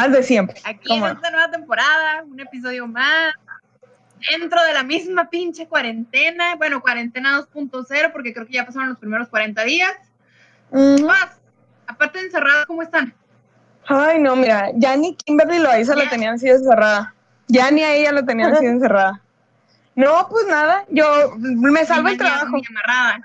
Las de siempre. Aquí en esta nueva temporada, un episodio más. Dentro de la misma pinche cuarentena. Bueno, cuarentena 2.0, porque creo que ya pasaron los primeros 40 días. Más, aparte de encerrados, ¿cómo están? Ay, no, mira, ya ni Kimberly Loaiza la tenían así encerrada. Ya ni a ella la tenían así encerrada. No, pues nada, yo me salvo el trabajo. Ni amarrada.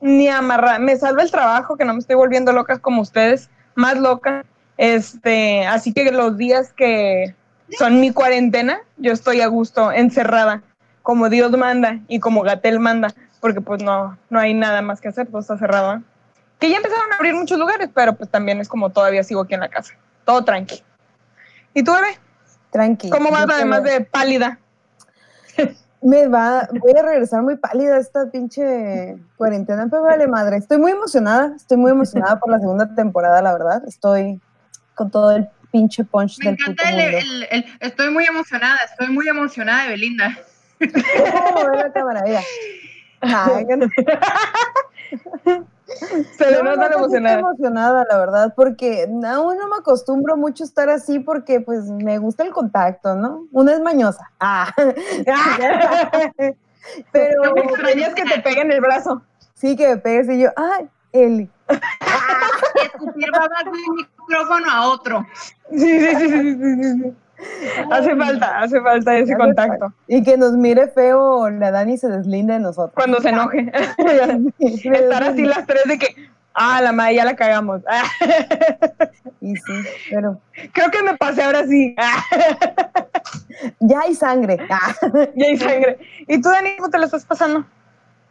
Ni amarrada. Me salva el trabajo, que no me estoy volviendo loca como ustedes, más loca. Este, así que los días que son mi cuarentena, yo estoy a gusto, encerrada, como Dios manda y como Gatel manda, porque pues no, no hay nada más que hacer, todo está cerrado. ¿eh? Que ya empezaron a abrir muchos lugares, pero pues también es como todavía sigo aquí en la casa, todo tranqui. ¿Y tú, bebé? Tranqui. ¿Cómo vas además de pálida? me va, voy a regresar muy pálida esta pinche cuarentena, pero vale madre. Estoy muy emocionada, estoy muy emocionada por la segunda temporada, la verdad. Estoy con todo el pinche punch me encanta el, el, estoy muy emocionada, estoy muy emocionada de Belinda. La cámara, Se le nota emocionada. emocionada, la verdad, porque aún no me acostumbro mucho a estar así porque pues me gusta el contacto, ¿no? Una es mañosa. Ah. Pero me extrañas que te peguen el brazo. Sí, que me pegues y yo, ay, Eli. Babas de un micrófono a otro. Sí, sí, sí, sí, sí, sí. Hace falta, hace falta ese contacto. Y que nos mire feo la Dani se deslinde de nosotros. Cuando se enoje. Estar así las tres de que, ah, la madre ya la cagamos. y sí, pero. Creo que me pasé ahora sí. ya hay sangre. ya hay sangre. ¿Y tú, Dani, cómo te lo estás pasando?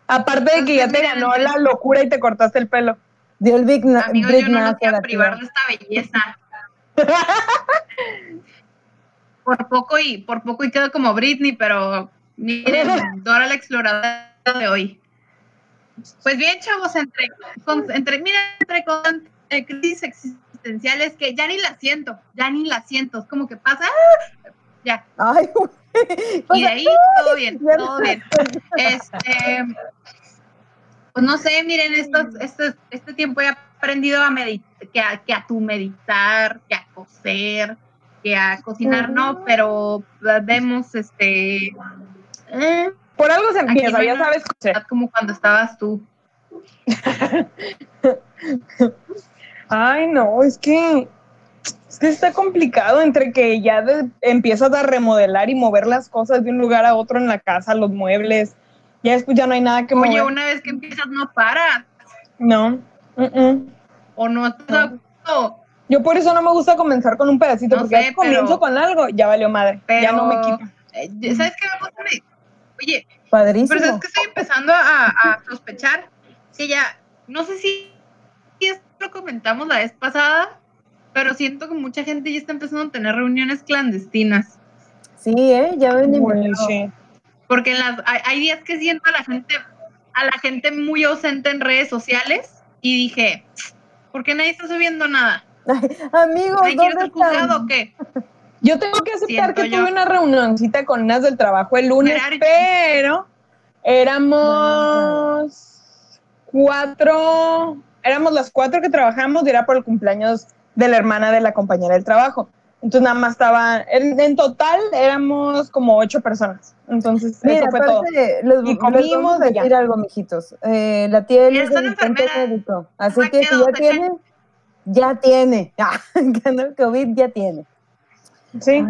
Aparte de que ya te ganó la locura y te cortaste el pelo. Dio el Big, Amigo, yo no quiero privar de esta belleza. por poco y por poco y quedo como Britney, pero miren, Dora la exploradora de hoy. Pues bien, chavos, entre, entre miren, entre, crisis existenciales que ya ni la siento, ya ni la siento, es como que pasa, ¡ah! ya. Ay, y de ahí todo bien, todo bien. Este, pues no sé, miren, estos, este, este tiempo he aprendido a meditar, que a, que a tu meditar, que a coser, que a cocinar no, pero vemos este... Eh, Por algo se empieza, ya sabes Como cuando estabas tú. Ay, no, es que es que está complicado entre que ya empiezas a remodelar y mover las cosas de un lugar a otro en la casa, los muebles. Ya después ya no hay nada que mover. Oye, una vez que empiezas no paras. No. O no, no. Yo por eso no me gusta comenzar con un pedacito, porque si comienzo con algo, ya valió madre. ya no me quita. Eh, ¿Sabes qué me gusta? Oye, Padrísimo. pero es que estoy empezando a, sospechar que ya, no sé si, esto lo comentamos la vez pasada, pero siento que mucha gente ya está empezando a tener reuniones clandestinas. Sí, ¿eh? Ya venimos. Porque las, hay, días que siento a la gente, a la gente muy ausente en redes sociales y dije, ¿por qué nadie está subiendo nada? Amigos, ¿dónde están? o qué? Yo tengo que aceptar que tuve una reunioncita con Nas del trabajo el lunes, pero éramos cuatro, éramos las cuatro que trabajamos y era por el cumpleaños de la hermana de la compañera del trabajo. Entonces nada más estaba, en, total éramos como ocho personas. Entonces Mira, eso fue todo. Les, y comimos les decir algo, mijitos. Eh, la tía es asistente médico, así que si ya tienen ya tiene. Ganó el COVID, ya tiene. Sí,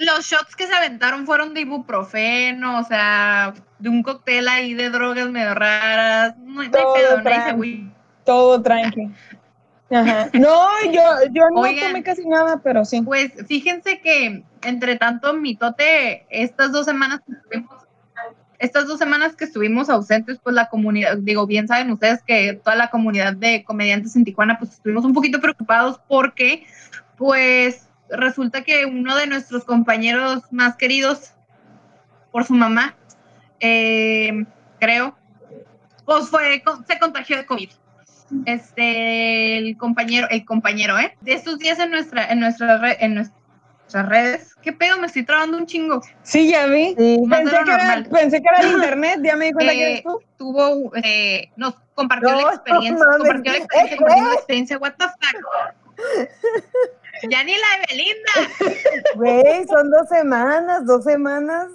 Los shots que se aventaron fueron de ibuprofeno, o sea, de un cóctel ahí de drogas medio raras. No, todo hay pedo, Todo tranqui. No, yo, yo no tomé casi nada, pero sí. Pues fíjense que entre tanto mitote, estas dos semanas que estuvimos estas dos semanas que estuvimos ausentes, pues la comunidad, digo, bien saben ustedes que toda la comunidad de comediantes en Tijuana, pues estuvimos un poquito preocupados porque, pues, resulta que uno de nuestros compañeros más queridos, por su mamá, eh, creo, pues fue, se contagió de COVID. Este, el compañero, el compañero, ¿eh? De estos días en nuestra, en nuestra, en nuestra las redes. ¿Qué pedo? Me estoy trabando un chingo. Sí, ya vi. Pensé, que era, pensé, que era, el internet, ya me di cuenta que eres tú. Tuvo, eh, nos compartió la experiencia, compartió la experiencia, compartió la experiencia, what the fuck. ya ni la de Belinda. Güey, son dos semanas, dos semanas.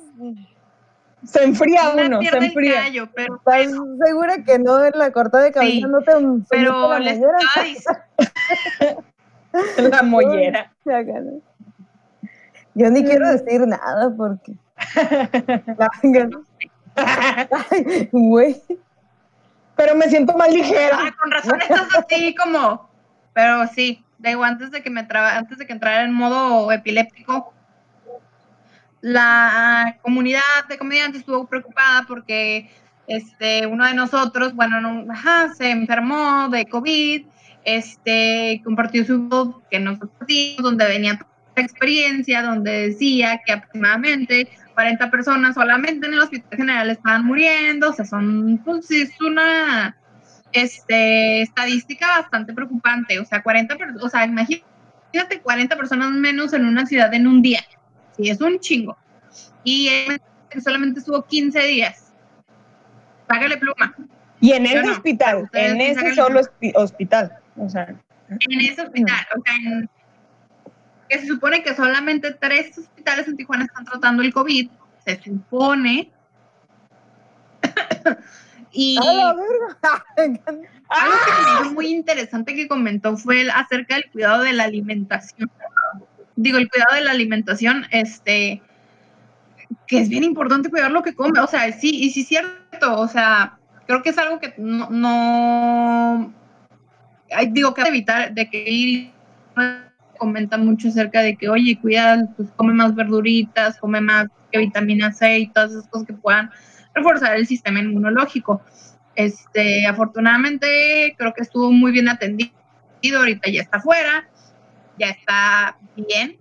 Se enfría uno, se enfría. Callo, pero ¿Estás segura que no la corta de cabeza? Sí, no te pero les La mollera. Yo ni quiero decir nada porque. güey. Pero me siento más ligera. Ah, con razón estás así como. Pero sí, digo, antes de que me traba, antes de que entrara en modo epiléptico, la comunidad de comediantes estuvo preocupada porque este, uno de nosotros, bueno, no, se enfermó de COVID, este, compartió su voz que nos compartimos, donde venía experiencia, donde decía que aproximadamente 40 personas solamente en el hospital general estaban muriendo, o sea, son, pues, es una este, estadística bastante preocupante, o sea, 40, o sea, imagínate 40 personas menos en una ciudad en un día, sí, es un chingo. Y solamente estuvo 15 días. Págale pluma. Y en ese hospital, en ese solo hospital, o sea. En ese hospital, o sea, que se supone que solamente tres hospitales en Tijuana están tratando el COVID, se supone. y algo que me muy interesante que comentó fue acerca del cuidado de la alimentación digo, el cuidado de la alimentación, este, que es bien importante cuidar lo que come, o sea, sí, y sí es cierto, o sea, creo que es algo que no, no digo que evitar de que comenta mucho acerca de que, oye, cuida, pues come más verduritas, come más que vitamina C y todas esas cosas que puedan reforzar el sistema inmunológico. Este, afortunadamente creo que estuvo muy bien atendido, ahorita ya está fuera, ya está bien,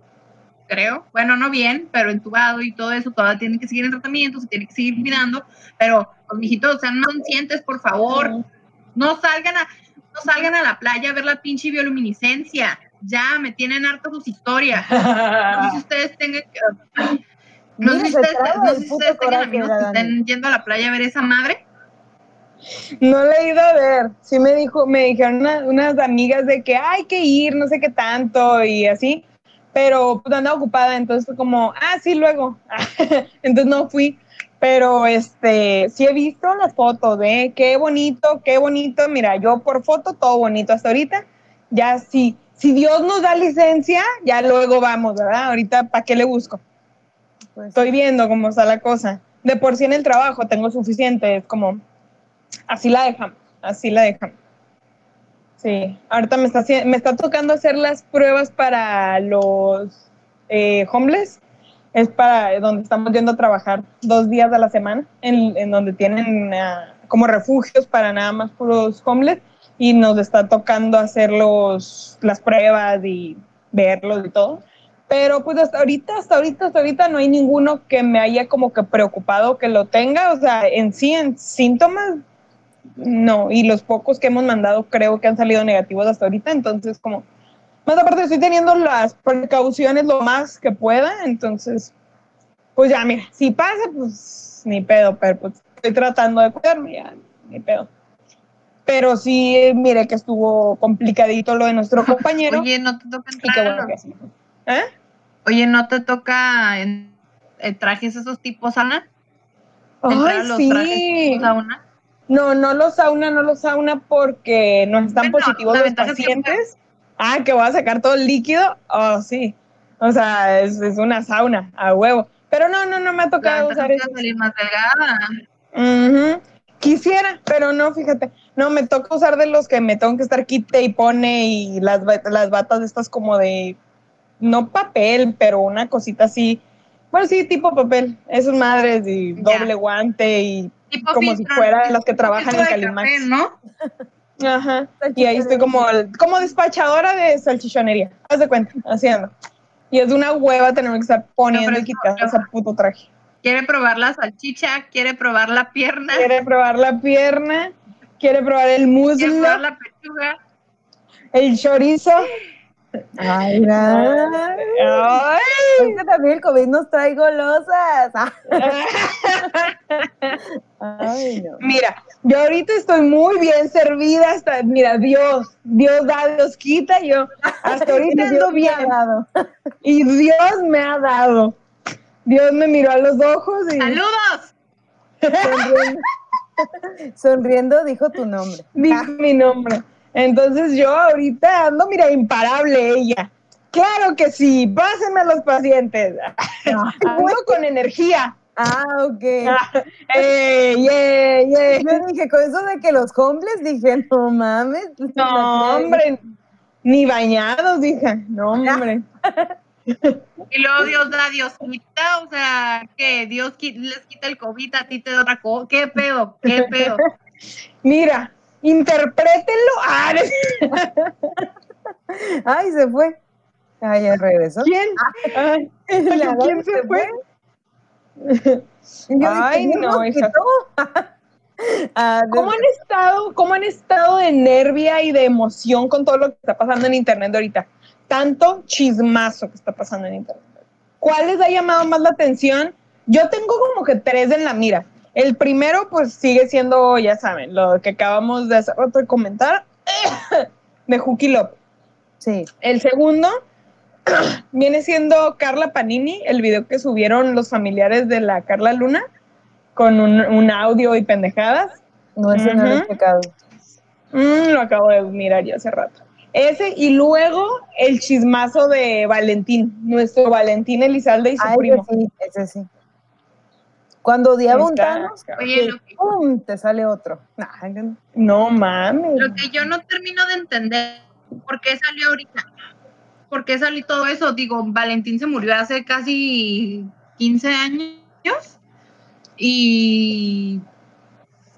creo. Bueno, no bien, pero entubado y todo eso, todavía tiene que seguir en tratamiento, se tiene que seguir cuidando, pero los mijitos, sean conscientes, por favor. No salgan a, no salgan a la playa a ver la pinche bioluminiscencia. Ya, me tienen harto sus historias. No sé si ustedes tengan que... No sé si ustedes, no sé si ustedes tengan amigos que estén yendo a la playa a ver esa madre. No le he ido a ver. Sí me dijo, me dijeron unas amigas de que hay que ir, no sé qué tanto y así, pero pues andaba ocupada, entonces fue como, ah, sí, luego. entonces no fui, pero este, sí he visto las fotos de qué bonito, qué bonito. Mira, yo por foto todo bonito hasta ahorita. Ya sí, si Dios nos da licencia, ya luego vamos, ¿verdad? Ahorita, ¿para qué le busco? Pues Estoy viendo cómo está la cosa. De por sí en el trabajo tengo suficiente, es como, así la dejamos, así la dejamos. Sí, ahorita me está, me está tocando hacer las pruebas para los eh, homeless. Es para donde estamos yendo a trabajar dos días a la semana, en, donde tienen ah, como refugios para nada más puros homeless. Y nos está tocando hacer los, las pruebas y verlos y todo. Pero pues hasta ahorita, hasta ahorita, hasta ahorita no hay ninguno que me haya como que preocupado que lo tenga. O sea, en sí, en síntomas, no, y los pocos que hemos mandado creo que han salido negativos hasta ahorita, entonces como, más aparte estoy teniendo las precauciones lo más que pueda, entonces, pues ya, mira, si pasa, pues ni pedo, pero pues estoy tratando de cuidarme, ya, ni pedo. Pero sí, mire que estuvo complicadito lo de nuestro compañero. Oye, no te toca entrar. ¿Eh? Oye, ¿no te toca en, trajes esos tipos, Ana? Ay, sí. Trajes sauna? No, no los sauna, no los sauna porque no están positivos los pacientes. Ah, que voy a sacar todo el líquido. Oh, sí. O sea, es, una sauna, a huevo. Pero no, no, no me ha tocado usar eso. salir más delgada. Quisiera, pero no, fíjate. No, me toca usar de los que me tengo que estar quite y pone y las, las batas estas como de, no papel, pero una cosita así. Bueno, sí, tipo papel. Esas madres y doble guante y como si fuera las que trabajan en Calimax. ¿no? Ajá. Y ahí estoy como, como despachadora de salchichonería. Haz de cuenta, haciendo. Y es una hueva tener que estar poniendo y quitando ese puto traje. Quiere probar la salchicha, quiere probar la pierna. Quiere probar la pierna, quiere probar el muslo. Quiere probar la pechuga. El chorizo. Ay, ay. Es que también el COVID nos trae golosas. Ay, no. Mira, yo ahorita estoy muy bien servida hasta, mira, Dios, Dios da, Dios quita, yo hasta ahorita ando bien. Dado. Y Dios me ha dado. Dios me miró a los ojos y. ¡Saludos! Sonriendo, Sonriendo dijo tu nombre. Dijo mi nombre. Entonces yo ahorita ando, mira, imparable ella. Claro que sí, pásenme a los pacientes. ando con energía. Ah, ok. eh, yeah, yeah. Yo dije, con eso de que los hombres, dije, no mames. No, hombre, ni bañados, dije, no, hombre. Y luego Dios da Dios quita, o sea, que Dios les quita el COVID, a ti te da otra cosa. ¿Qué pedo? ¿Qué pedo? Mira, interprétenlo. Ah, Ay, se fue. Ay, ya regresó. ¿Quién? Ay, ¿Quién se fue? Ay, no, ah, ¿Cómo han estado, cómo han estado de nervia y de emoción con todo lo que está pasando en internet ahorita? Tanto chismazo que está pasando en internet. ¿Cuál les ha llamado más la atención? Yo tengo como que tres en la mira. El primero, pues sigue siendo, ya saben, lo que acabamos de hacer rato de comentar, de Juki López. Sí. El segundo viene siendo Carla Panini, el video que subieron los familiares de la Carla Luna, con un, audio y pendejadas. No, ese no lo he checado. Mm, lo acabo de mirar ya hace rato. Ese y luego el chismazo de Valentín, nuestro Valentín Elizalde y su primo. Ese sí, ese sí. Cuando odiaba un Thanos, ¡pum! te sale otro. no mames. Lo que yo no termino de entender, ¿por qué salió ahorita? ¿Por qué salió todo eso? Digo, Valentín se murió hace casi 15 años y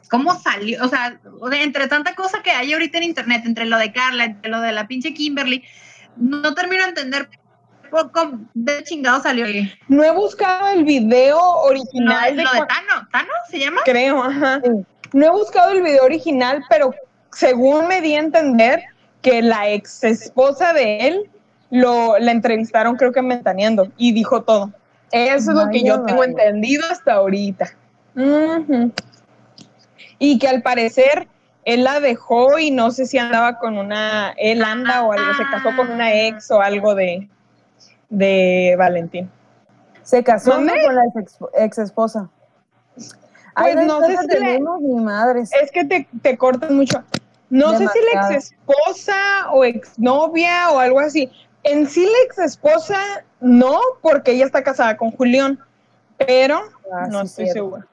¿cómo salió? O sea, entre tanta cosa que hay ahorita en internet, entre lo de Carla, entre lo de la pinche Kimberly, no termino de entender poco de chingado salió. No he buscado el video original. de, lo de Tano, ¿Tano se llama? Creo, ajá. No he buscado el video original, pero según me di a entender que la ex esposa de él lo, la entrevistaron, creo que mentaneando, y dijo todo. Eso es lo que yo tengo entendido hasta ahorita. Y que al parecer él la dejó y no sé si andaba con una, él anda o algo, se casó con una ex o algo de, de Valentín. Se casó con la ex, esposa. Pues no sé si mi madre. Es que te, te cortan mucho. No sé si la ex esposa o exnovia o algo así. En sí la ex esposa no, porque ella está casada con Julián, pero ah, no estoy segura.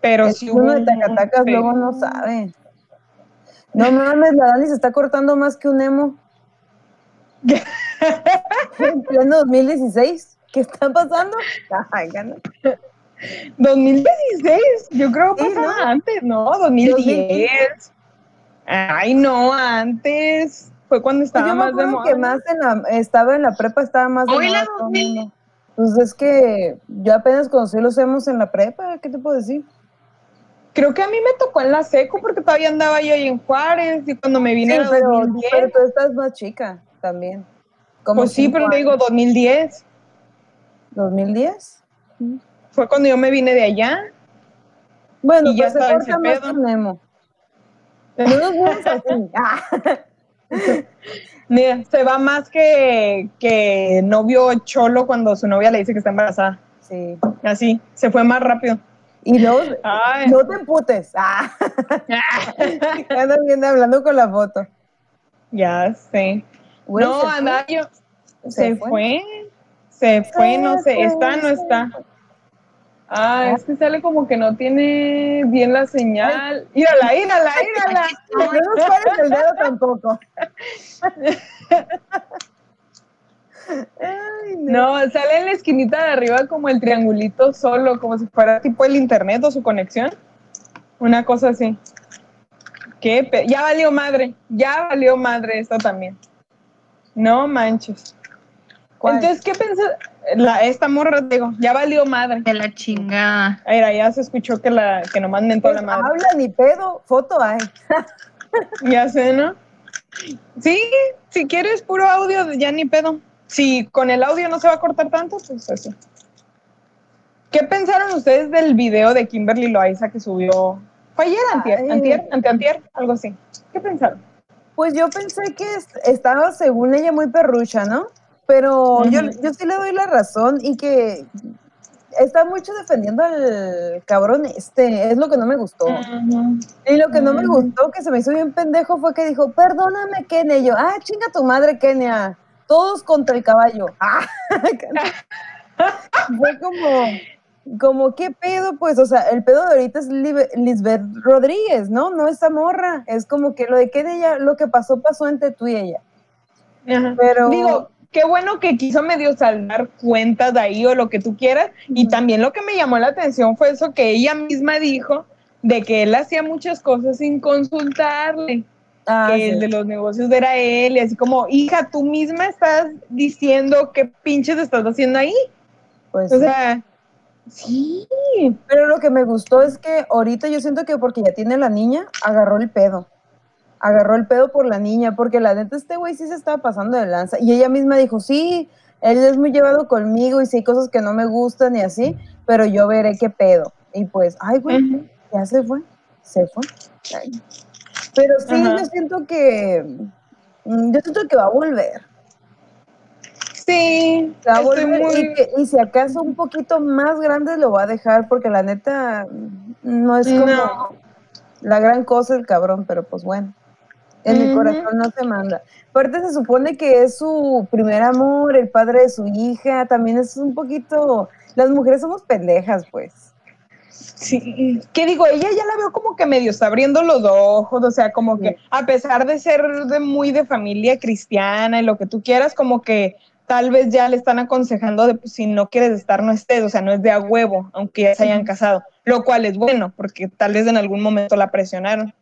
Pero si uno de Tacatacas luego no sabe. No mames, la Dani se está cortando más que un emo. En pleno 2016. ¿Qué está pasando? 2016, yo creo que pasaba antes, no, 2010. Ay, no, antes. Fue cuando estaba yo más de moda. que más en la, estaba en la prepa, estaba más de moda. Pues es que yo apenas conocí los hemos en la prepa, ¿qué te puedo decir? Creo que a mí me tocó en la seco porque todavía andaba yo ahí en Juárez y cuando me vine sí, pero, pero tú estás más chica también pues sí, pero te digo 2010. ¿2010? Fue cuando yo me vine de allá. Bueno, y ya pues se corta más Nemo. No nos así. Mira, se va más que, que novio cholo cuando su novia le dice que está embarazada. Sí. Así, se fue más rápido. Y luego, no te emputes. Ah. Viendo hablando con la foto. Ya sé no, anda, yo. Se, fue? Se fue, no sé, está, no está. Ah, ah, es que sale como que no tiene bien la señal. Írala, írala, írala. No nos pares el dedo tampoco. no. sale en la esquinita de arriba como el triangulito solo, como si fuera tipo el internet o su conexión. Una cosa así. ¿Qué? Ya valió madre, ya valió madre esto también. No manches. Entonces, ¿qué pensás? La, esta morra, digo, ya valió madre. De la chingada. Era, ya se escuchó que la que nomás mentó pues la madre. Habla ni pedo, foto hay. ya sé, ¿no? Sí, si quieres puro audio, ya ni pedo. Si con el audio no se va a cortar tanto, pues eso. ¿Qué pensaron ustedes del video de Kimberly Loaiza que subió? ¿Fue ayer, antier, antier, antier, algo así? ¿Qué pensaron? Pues yo pensé que estaba, según ella, muy perrucha, ¿no? Pero yo, yo sí le doy la razón y que está mucho defendiendo al cabrón este, es lo que no me gustó. Y lo que no me gustó, que se me hizo bien pendejo, fue que dijo, perdóname, Kenia. Y yo, ah, chinga tu madre, Kenia. Todos contra el caballo. fue como, como, ¿qué pedo? Pues, o sea, el pedo de ahorita es Lisbeth Rodríguez, ¿no? No esa morra. Es como que lo de Kenia, lo que pasó, pasó entre tú y ella. Pero... Digo, qué bueno que quiso medio saldar cuentas de ahí o lo que tú quieras. Y también lo que me llamó la atención fue eso que ella misma dijo, de que él hacía muchas cosas sin consultarle. Ah, que el de los negocios era él, y así como, hija, tú misma estás diciendo qué pinches estás haciendo ahí. Pues o sea, sí. Pero lo que me gustó es que ahorita yo siento que porque ya tiene la niña, agarró el pedo agarró el pedo por la niña, porque la neta este güey sí se estaba pasando de lanza. Y ella misma dijo, sí, él es muy llevado conmigo y sí hay cosas que no me gustan y así, pero yo veré qué pedo. Y pues, ay, güey, ya se fue, se fue. Pero sí, yo siento que, mm, yo siento que va a volver. Sí, va a volver y, si acaso un poquito más grande lo va a dejar, porque la neta mm, no es como la gran cosa el cabrón, pero pues bueno. En mi corazón no se manda. Aparte se supone que es su primer amor, el padre de su hija, también es un poquito, las mujeres somos pendejas, pues. Sí, ¿qué digo? Ella ya la veo como que medio está abriendo los ojos, o sea, como que a pesar de ser de muy de familia cristiana y lo que tú quieras, como que tal vez ya le están aconsejando de pues, si no quieres estar, no estés, o sea, no es de a huevo, aunque ya se hayan casado, lo cual es bueno, porque tal vez en algún momento la presionaron.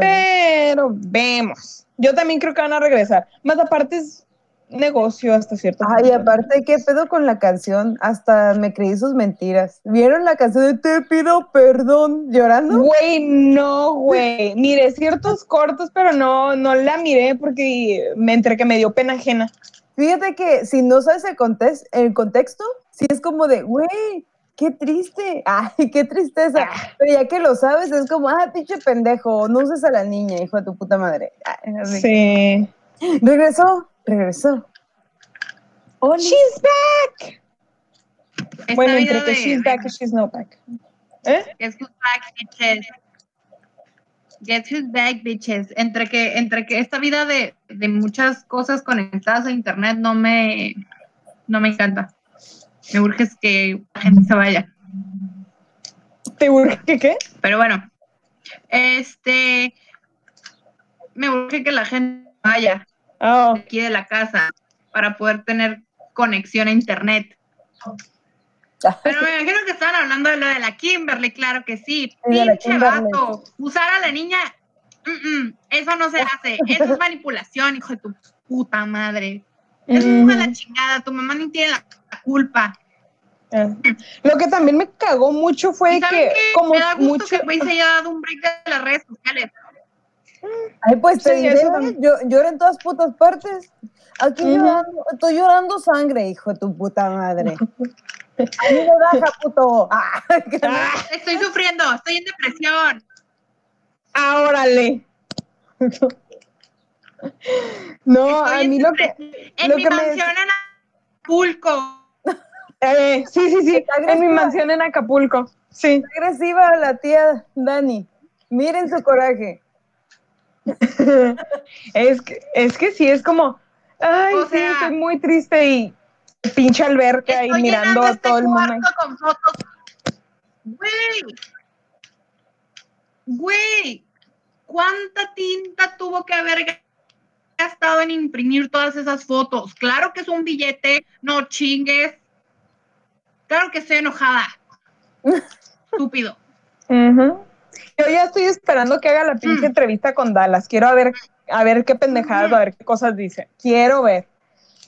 Pero vemos. Yo también creo que van a regresar. Más aparte es negocio hasta cierto punto. Ay, aparte, ¿qué pedo con la canción? Hasta me creí sus mentiras. ¿Vieron la canción de Te pido perdón llorando? Güey, no, güey. Mire, ciertos cortos, pero no, no la miré porque me entre que me dio pena ajena. Fíjate que si no sabes el, el contexto, sí es como de, güey, qué triste, ay, qué tristeza. Ah. Pero ya que lo sabes, es como, ah, pinche pendejo, no uses a la niña, hijo de tu puta madre. sí. Regresó, regresó. she's back. bueno, entre que she's back y she's not back. ¿Eh? Who's back, bitches. Guess who's back, bitches. Entre que, entre que esta vida de, de muchas cosas conectadas a internet no me, no me encanta. Me urge que la gente se vaya. ¿Te urge que qué? Pero bueno, este, me urge que la gente vaya oh. aquí de la casa para poder tener conexión a internet. Pero me imagino que estaban hablando de lo de la Kimberly, claro que sí. Pinche vato. Usar a la niña, eso no se hace. Eso es manipulación, hijo de tu puta madre. Es una la chingada, tu mamá ni tiene la culpa. Ah. Lo que también me cagó mucho fue que, como me da gusto mucho... que se haya dado un break de las redes sociales. Ay, pues te diré, yo, lloro en todas putas partes. Aquí llorando, estoy llorando sangre, hijo de tu puta madre. A mí me baja, puto. Ah, estoy sufriendo, estoy en depresión. ¡Árale! no, a mí lo que. En mi mansión en Acapulco. Eh, sí, sí, sí, en mi mansión en Acapulco. Sí. agresiva la tía Dani. Miren su coraje. es, que, es que sí, es como, ay, sí, estoy muy triste y pinche alberca ahí mirando a este todo el mundo. Con fotos. Güey, güey, ¿cuánta tinta tuvo que haber gastado en imprimir todas esas fotos? Claro que es un billete, no chingues. Claro que estoy enojada. Estúpido. Yo ya estoy esperando que haga la pinche mm. entrevista con Dallas. Quiero a ver, a ver qué pendejadas, a ver qué cosas dice. Quiero ver.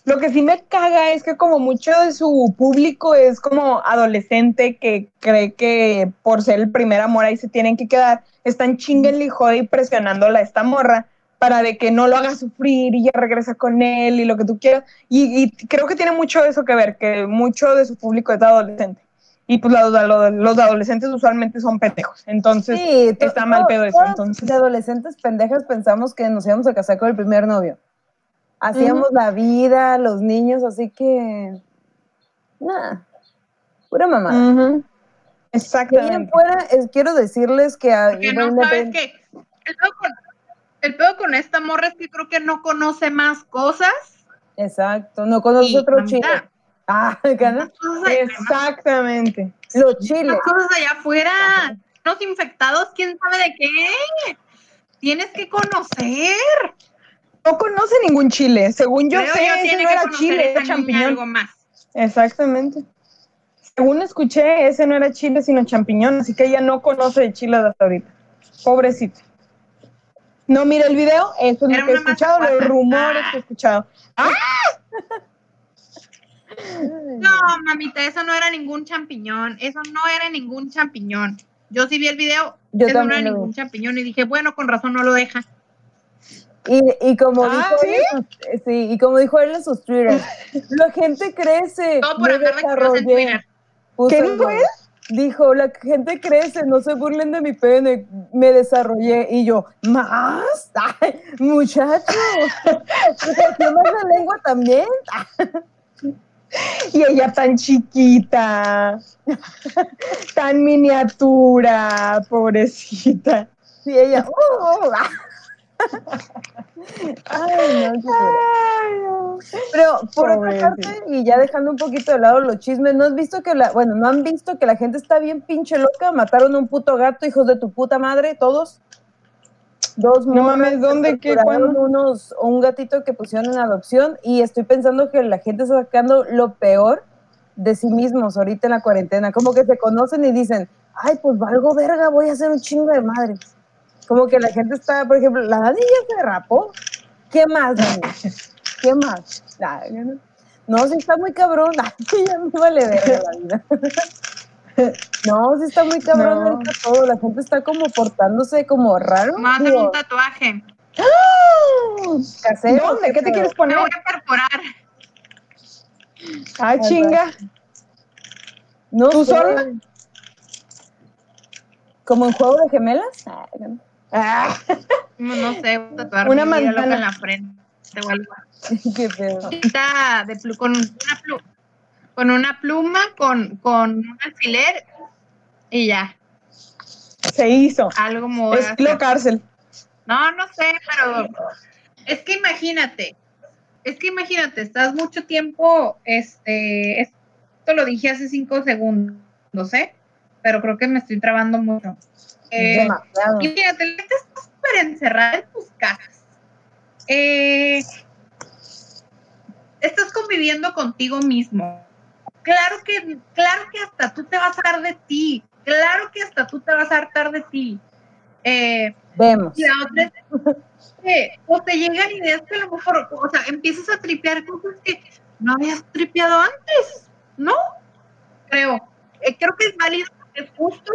Lo que sí me caga es que como mucho de su público es como adolescente que cree que por ser el primer amor ahí se tienen que quedar, están chingue y jode y presionándola a esta morra para de que no lo haga sufrir y ya regresa con él y lo que tú quieras. Y, creo que tiene mucho eso que ver, que mucho de su público es adolescente. Y pues los, los, adolescentes usualmente son pendejos. Entonces está mal pedo eso. Entonces. De adolescentes pendejas pensamos que nos íbamos a casar con el primer novio. Hacíamos la vida, los niños, así que. Nada. Pura mamá. Exactamente. quiero decirles que. no sabes que el pedo, con, esta morra es que creo que no conoce más cosas. Exacto, no conoce otro chile. Ah, Exactamente. Los chiles. cosas allá afuera. Los infectados, quién sabe de qué. Tienes que conocer. No conoce ningún chile. Según yo sé, ese no era chile, era champiñón. Algo más. Exactamente. Según escuché, ese no era chile, sino champiñón, así que ella no conoce de chile hasta ahorita. Pobrecito. No, mira el video, eso es lo que he escuchado, los rumores que he escuchado. ¡Ah! No, mamita, eso no era ningún champiñón, eso no era ningún champiñón. Yo sí vi el video, eso no era ningún champiñón y dije, bueno, con razón no lo deja. Y, y como ah, dijo ¿sí? Él, sí, y como dijo él en sus Twitter, la gente crece. Todo por andar de en Twitter. ¿Qué dijo él? Dijo, la gente crece, no se burlen de mi pene, me desarrollé. Y yo, ¿más? Ay, muchacho, ¿qué más la lengua también? y ella tan chiquita, tan miniatura, pobrecita. Sí, ella, oh, Ay, no, Pero por otra parte, y ya dejando un poquito de lado los chismes, ¿no has visto que la, bueno, no han visto que la gente está bien pinche loca? Mataron a un puto gato, hijos de tu puta madre, todos. Dos no mames, ¿dónde? ¿Qué? ¿Cuándo? Unos, un gatito que pusieron en adopción y estoy pensando que la gente está sacando lo peor de sí mismos ahorita en la cuarentena. Como que se conocen y dicen, ay, pues valgo verga, voy a hacer un chingo de madres. Como que la gente está, por ejemplo, la Dani ya se rapó. ¿Qué más, Dani? ¿Qué más? No, sí está muy cabrón. ya me vale ver la vida. No, sí está muy cabrón todo. La gente está como portándose como raro. Más de un tatuaje. ¿Dónde? ¿Qué te quieres poner? Me voy a perforar. Ah, chinga. No ¿Tú sola? ¿Como en juego de gemelas? Ah. No, sé, tatuar una manzana en la frente. Qué pedo. De con, una pluma, con una pluma, con, con un alfiler y ya. Se hizo. Algo como. Es lo cárcel. No, no sé, pero es que imagínate, es que imagínate, estás mucho tiempo, este, esto lo dije hace cinco segundos, ¿eh? Pero creo que me estoy trabando mucho. Eh, y fíjate, estás súper encerrada en tus casas. Eh, estás conviviendo contigo mismo. Claro que, claro que hasta tú te vas a hartar de ti. Claro que hasta tú te vas a hartar de ti. Eh, Vemos. Y la otra es que, o te llegan ideas que a lo mejor, o sea, empiezas a tripear cosas que no habías tripeado antes, ¿no? Creo. Eh, creo que es válido, es justo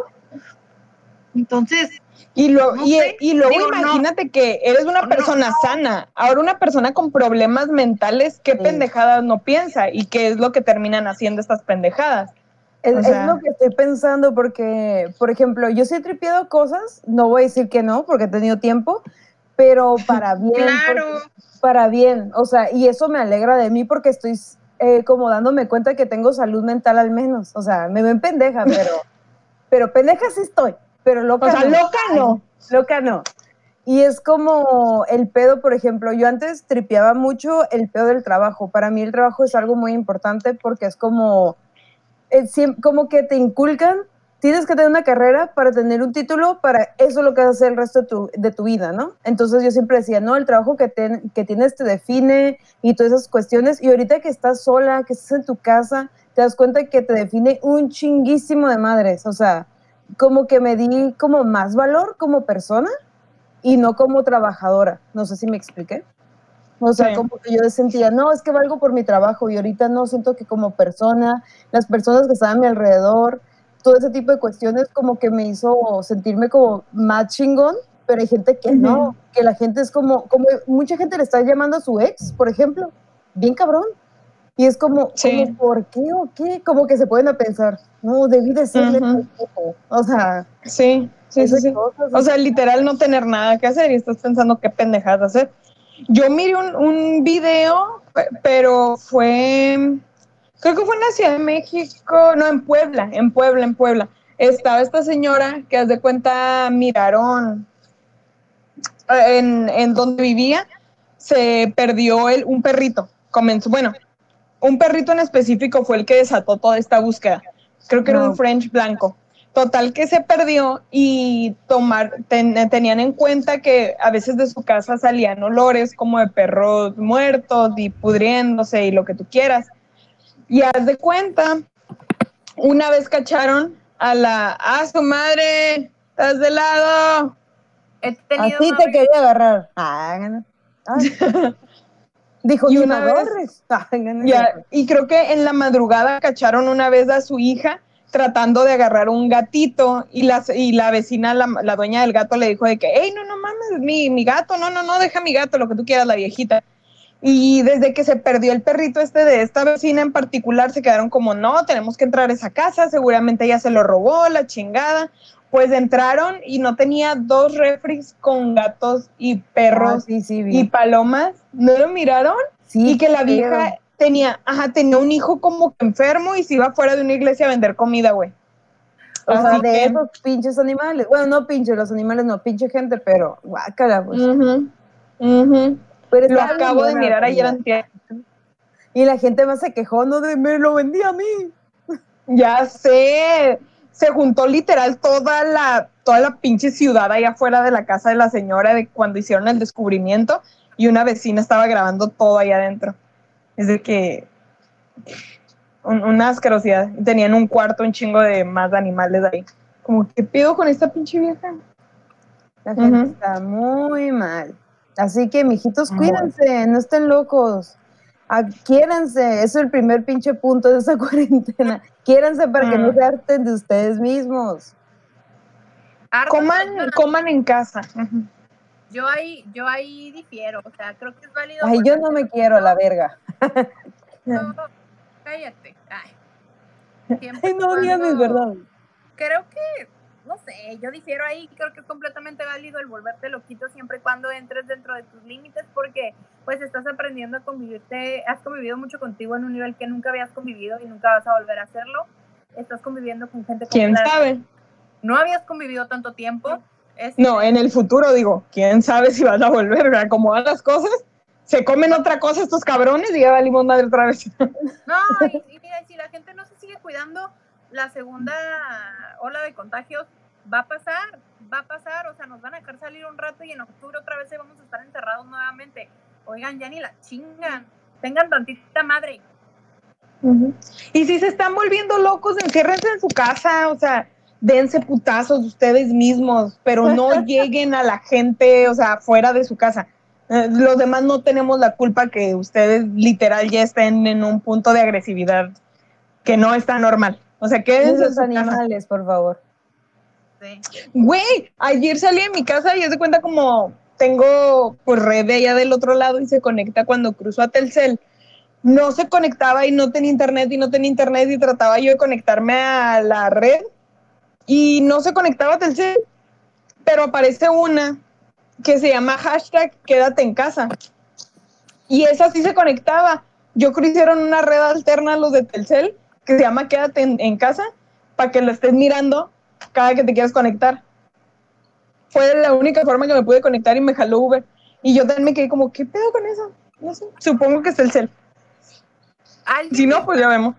entonces, y, lo, y, luego imagínate que eres una persona sana, ahora una persona con problemas mentales, ¿qué pendejadas no piensa? ¿Y qué es lo que terminan haciendo estas pendejadas? Es, lo que estoy pensando porque, por ejemplo, yo sí he tripiado cosas, no voy a decir que no, porque he tenido tiempo, pero para bien. claro. Para bien, o sea, y eso me alegra de mí porque estoy eh, como dándome cuenta que tengo salud mental al menos, o sea, me ven pendeja, pero, pero pendeja sí estoy pero loca o sea, loca no. Loca no. Y es como el pedo, por ejemplo, yo antes tripeaba mucho el pedo del trabajo. Para mí el trabajo es algo muy importante porque es como, es como que te inculcan, tienes que tener una carrera para tener un título, para eso es lo que vas a hacer el resto de tu, de tu vida, ¿no? Entonces yo siempre decía, no, el trabajo que, que tienes te define y todas esas cuestiones. Y ahorita que estás sola, que estás en tu casa, te das cuenta que te define un chinguísimo de madres. O sea, como que me di como más valor como persona y no como trabajadora. No sé si me expliqué. O sea, como que yo sentía, no, es que valgo por mi trabajo y ahorita no siento que como persona, las personas que estaban a mi alrededor, todo ese tipo de cuestiones como que me hizo sentirme como más chingón pero hay gente que no, que la gente es como, como mucha gente le está llamando a su ex, por ejemplo, bien cabrón. Y es como, ¿por qué o qué? Como que se pueden a pensar, no, debí decirle O sea, sí, sí, sí, O sea, literal no tener nada que hacer y estás pensando qué pendejadas hacer. Yo miré un, un video, pero fue, creo que fue en la Ciudad de México, no, en Puebla, en Puebla, en Puebla. Estaba esta señora que, haz de cuenta, miraron en, en donde vivía, se perdió el, un perrito. Comenzó, bueno, un perrito en específico fue el que desató toda esta búsqueda. Creo que era un French blanco. Total que se perdió y tomar, tenían en cuenta que a veces de su casa salían olores como de perros muertos y pudriéndose y lo que tú quieras. Y haz de cuenta, una vez cacharon a la, a su madre, estás de lado. Así te quería agarrar. Ah, Dijo, y una vez, y creo que en la madrugada cacharon una vez a su hija tratando de agarrar un gatito y la, y la vecina, la, la dueña del gato le dijo de que, hey, no, no mames, mi, mi gato, no, no, no, deja mi gato, lo que tú quieras, la viejita. Y desde que se perdió el perrito este de esta vecina en particular, se quedaron como, no, tenemos que entrar a esa casa, seguramente ella se lo robó, la chingada. Pues entraron y no tenía dos refris con gatos y perros ah, y palomas. ¿No lo miraron? Sí. Y que la vieja tenía, ajá, tenía un hijo como enfermo y se iba fuera de una iglesia a vender comida, güey. O sea, de esos pinches animales. Bueno, no pinches, los animales no, pinche gente, pero guácala, pues. Pero lo acabo de mirar ayer antier. Y la gente más se quejó, no de me lo vendí a mí. Ya sé se juntó literal toda la, toda la pinche ciudad ahí afuera de la casa de la señora de cuando hicieron el descubrimiento y una vecina estaba grabando todo ahí adentro. Es de que una asquerosidad. Tenían un cuarto, un chingo de más animales ahí. Como, ¿qué pido con esta pinche vieja? La gente está muy mal. Así que, mijitos, cuídense, no estén locos. Quiéranse, eso es el primer pinche punto de esa cuarentena. Quiéranse para que no mm. se harten de ustedes mismos. Coman, coman en casa. Yo ahí, yo ahí difiero, o sea, creo que es válido. Ay, yo no me quiero a la verga. cállate. Ay, Ay no digas verdad. Creo que no sé, yo difiero ahí, creo que es completamente válido el volverte loquito siempre y cuando entres dentro de tus límites porque pues estás aprendiendo a convivirte, has convivido mucho contigo en un nivel que nunca habías convivido y nunca vas a volver a hacerlo. Estás conviviendo con gente ¿Quién sabe? No habías convivido tanto tiempo. No, en el futuro digo, quién sabe si vas a volver, a acomodar las cosas, se comen otra cosa estos cabrones y ya valimos madre otra vez. No, y, mira, si la gente no se sigue cuidando, la segunda ola de contagios va a pasar, va a pasar, o sea, nos van a dejar salir un rato y en octubre otra vez vamos a estar encerrados nuevamente. Oigan, ya ni la chingan, tengan tantita madre. Y si se están volviendo locos, enciérrense en su casa, o sea, dense putazos ustedes mismos, pero no lleguen a la gente, o sea, fuera de su casa. Eh, los demás no tenemos la culpa que ustedes literal ya estén en un punto de agresividad que no está normal. O sea, quédense. Los animales, por favor. Güey, ayer salí de mi casa y es de cuenta como tengo pues red de allá del otro lado y se conecta cuando cruzo a Telcel. No se conectaba y no tenía internet y no tenía internet y trataba yo de conectarme a la red y no se conectaba a Telcel. Pero aparece una que se llama hashtag quédate en casa. Y esa sí se conectaba. Yo creo que una red alterna a los de Telcel que se llama quédate en, en casa para que lo estés mirando cada que te quieras conectar. Fue la única forma que me pude conectar y me jaló Uber. Y yo también me quedé como, ¿qué pedo con eso? No sé. Supongo que es el cel. Si no, pues ya vemos.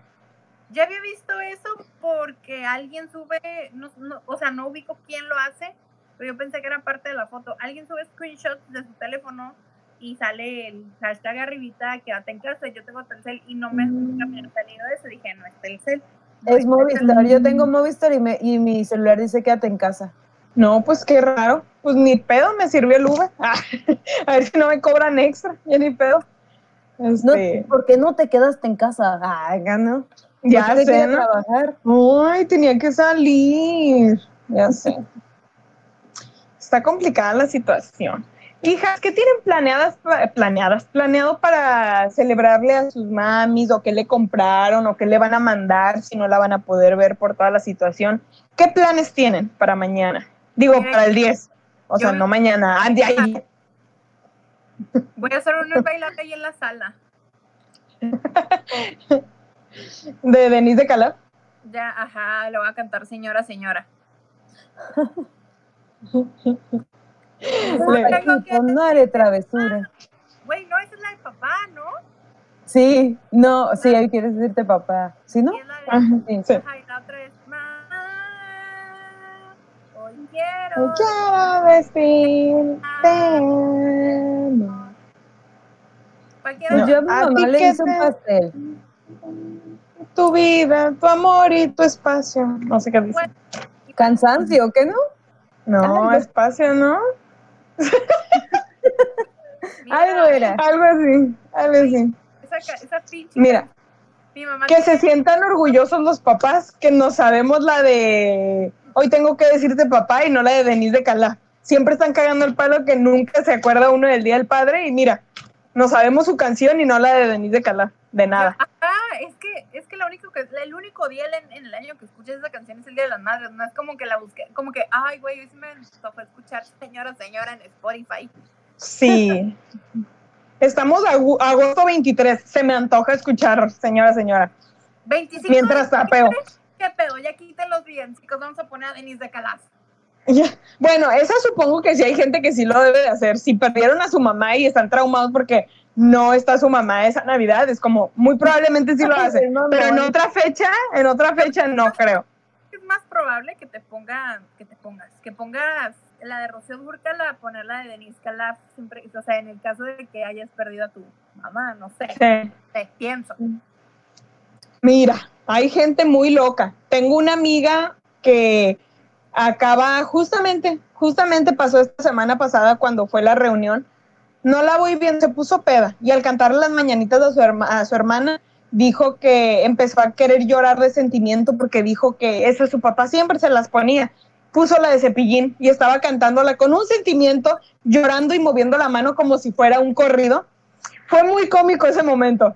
Ya había visto eso porque alguien sube, no, o sea, no ubico quién lo hace, pero yo pensé que era parte de la foto. Alguien sube screenshots de su teléfono y sale el hashtag arribita, quédate en casa, yo tengo Telcel y no me, nunca me ha salido eso. Dije, no es Telcel. Es Movistar, yo tengo Movistar y, me, y mi celular dice quédate en casa. No, pues qué raro. Pues ni pedo me sirvió el Uber. a ver si no me cobran extra, ya ni pedo. Este... ¿Por qué no te quedaste en casa? Ah, ¿no? Ya sé, ¿no? trabajar? Ay, tenía que salir. Ya sé. está complicada la situación. Hijas, ¿qué tienen planeadas, planeadas, planeado para celebrarle a sus mamis o qué le compraron o qué le van a mandar si no la van a poder ver por toda la situación? ¿Qué planes tienen para mañana? Digo, para el 10. O sea, no mañana, ah, ahí. Voy a hacer un bailante ahí en la sala. ¿De Denise de Calab? Ya, ajá, lo voy a cantar señora, señora. no haré travesura. Güey, no, esa es la de papá, ¿no? Sí, no, sí, ahí quieres decirte papá. ¿Sí, no? Sí, sí. la otra es Hoy quiero. Hoy quiero vestir. Cualquiera. Pues yo a mi mamá le hice un pastel. Tu vida, tu amor y tu espacio. No sé qué dice. Cansancio, ¿qué no? No, espacio, ¿no? algo era. Algo así, algo así. Esa, esa pinche. Mira. que se sientan orgullosos los papás que no sabemos la de hoy tengo que decirte papá y no la de Denise de Calá. Siempre están cagando el palo que nunca se acuerda uno del Día del Padre y mira, no sabemos su canción y no la de Denise de Calá, de nada. Ah, es que, que que, el único día en, el año que escuchas esa canción es el Día de las Madres, no es como que la busqué, como que, ay, güey, hoy me tocó escuchar Señora, Señora en Spotify. Sí. Estamos a agosto 23, se me antoja escuchar Señora, Señora. 25 Mientras tapeo. ¿Qué pedo? Ya quiten los chicos, vamos a poner a Denise de Calas. Bueno, esa supongo que sí hay gente que sí lo debe de hacer. Si perdieron a su mamá y están traumados porque no está su mamá esa Navidad, es como muy probablemente sí lo hacen. pero en otra fecha, en otra fecha no creo. Es más probable que te pongan, que te pongas, que pongas la de Rocío Durcal poner la de Denise Calaf, siempre, o sea, en el caso de que hayas perdido a tu mamá, no sé, te pienso. Mira, hay gente muy loca. Tengo una amiga que acaba justamente, justamente pasó esta semana pasada cuando fue la reunión. No la voy bien, se puso peda y al cantar las mañanitas a su, hermana dijo que empezó a querer llorar de sentimiento porque dijo que esa su papá siempre se las ponía. Puso la de cepillín y estaba cantándola con un sentimiento, llorando y moviendo la mano como si fuera un corrido fue muy cómico ese momento.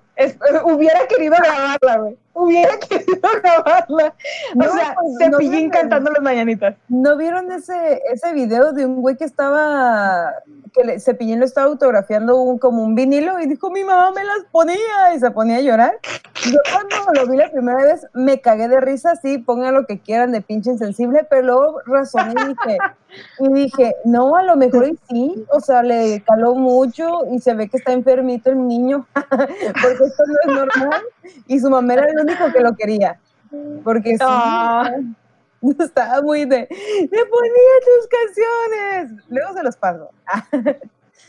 Hubiera querido grabarla, güey. Hubiera querido grabarla. o sea, pues, Cepillín cantando las mañanitas. ¿No vieron ese, ese video de un güey que estaba, que le, Cepillín lo estaba autografiando un, como un vinilo y dijo, mi mamá me las ponía y se ponía a llorar? Yo cuando lo vi la primera vez me cagué de risa, sí, pongan lo que quieran de pinche insensible, pero luego razoné y dije, y dije, no, a lo mejor sí, o sea, le caló mucho y se ve que está enfermito el niño, porque esto no es normal. Y su mamá era el único que lo quería, porque sí, ah. estaba muy de, me ponía tus canciones, luego se los paso.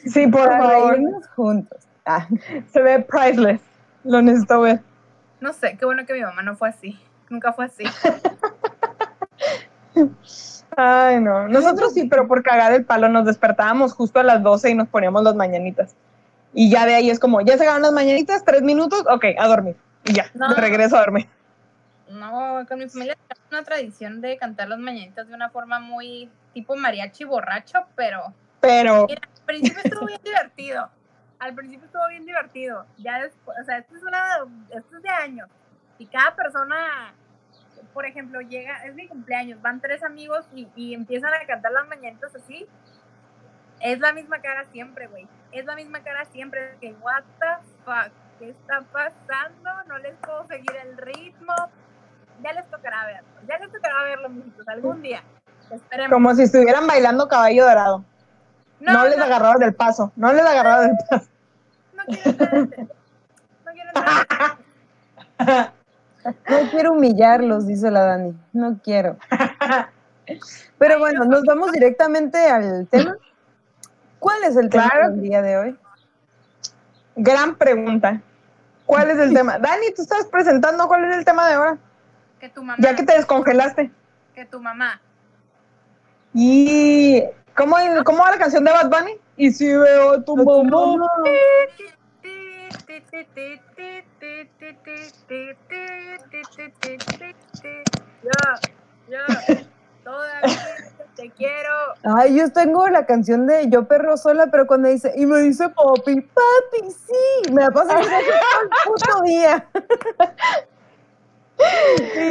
sí, por favor. juntos. Ah. Se ve priceless, lo necesito ver. No sé, qué bueno que mi mamá no fue así, nunca fue así. Ay, no. Nosotros sí, pero por cagar el palo nos despertábamos justo a las 12 y nos poníamos las mañanitas. Y ya de ahí es como, ya se acaban las mañanitas, tres minutos, ok, a dormir. Y ya, regreso a dormir. No, con mi familia tenemos una tradición de cantar las mañanitas de una forma muy tipo mariachi borracho, pero... Pero... al principio estuvo bien divertido. Al principio estuvo bien divertido. Ya después, o sea, esto es, una, esto es de años. Y cada persona por ejemplo, llega, es mi cumpleaños, van tres amigos y, empiezan a cantar las mañanitas así, es la misma cara siempre, güey. Es la misma cara siempre. Que, what the fuck, ¿qué está pasando? No les puedo seguir el ritmo. Ya les tocará verlo. Ya les tocará verlo, mijitos, algún día. Esperemos. Como si estuvieran bailando caballo dorado. No, les agarraba del paso. No les agarraba del paso. No quiero entrar. No quiero entrar. No quiero humillarlos, dice la Dani. No quiero. Pero bueno, nos vamos directamente al tema. ¿Cuál es el tema del día de hoy? Gran pregunta. ¿Cuál es el tema? Dani, tú estás presentando cuál es el tema de ahora. Que tu mamá. Ya que te descongelaste. Que tu mamá. ¿Y cómo, cómo va la canción de Bad Bunny? Y si veo a tu mamá. Ya, ya, todavía te quiero. Ay, yo tengo la canción de Yo perro sola, pero cuando dice, y me dice papi, papi, sí, me la paso todo el puto día.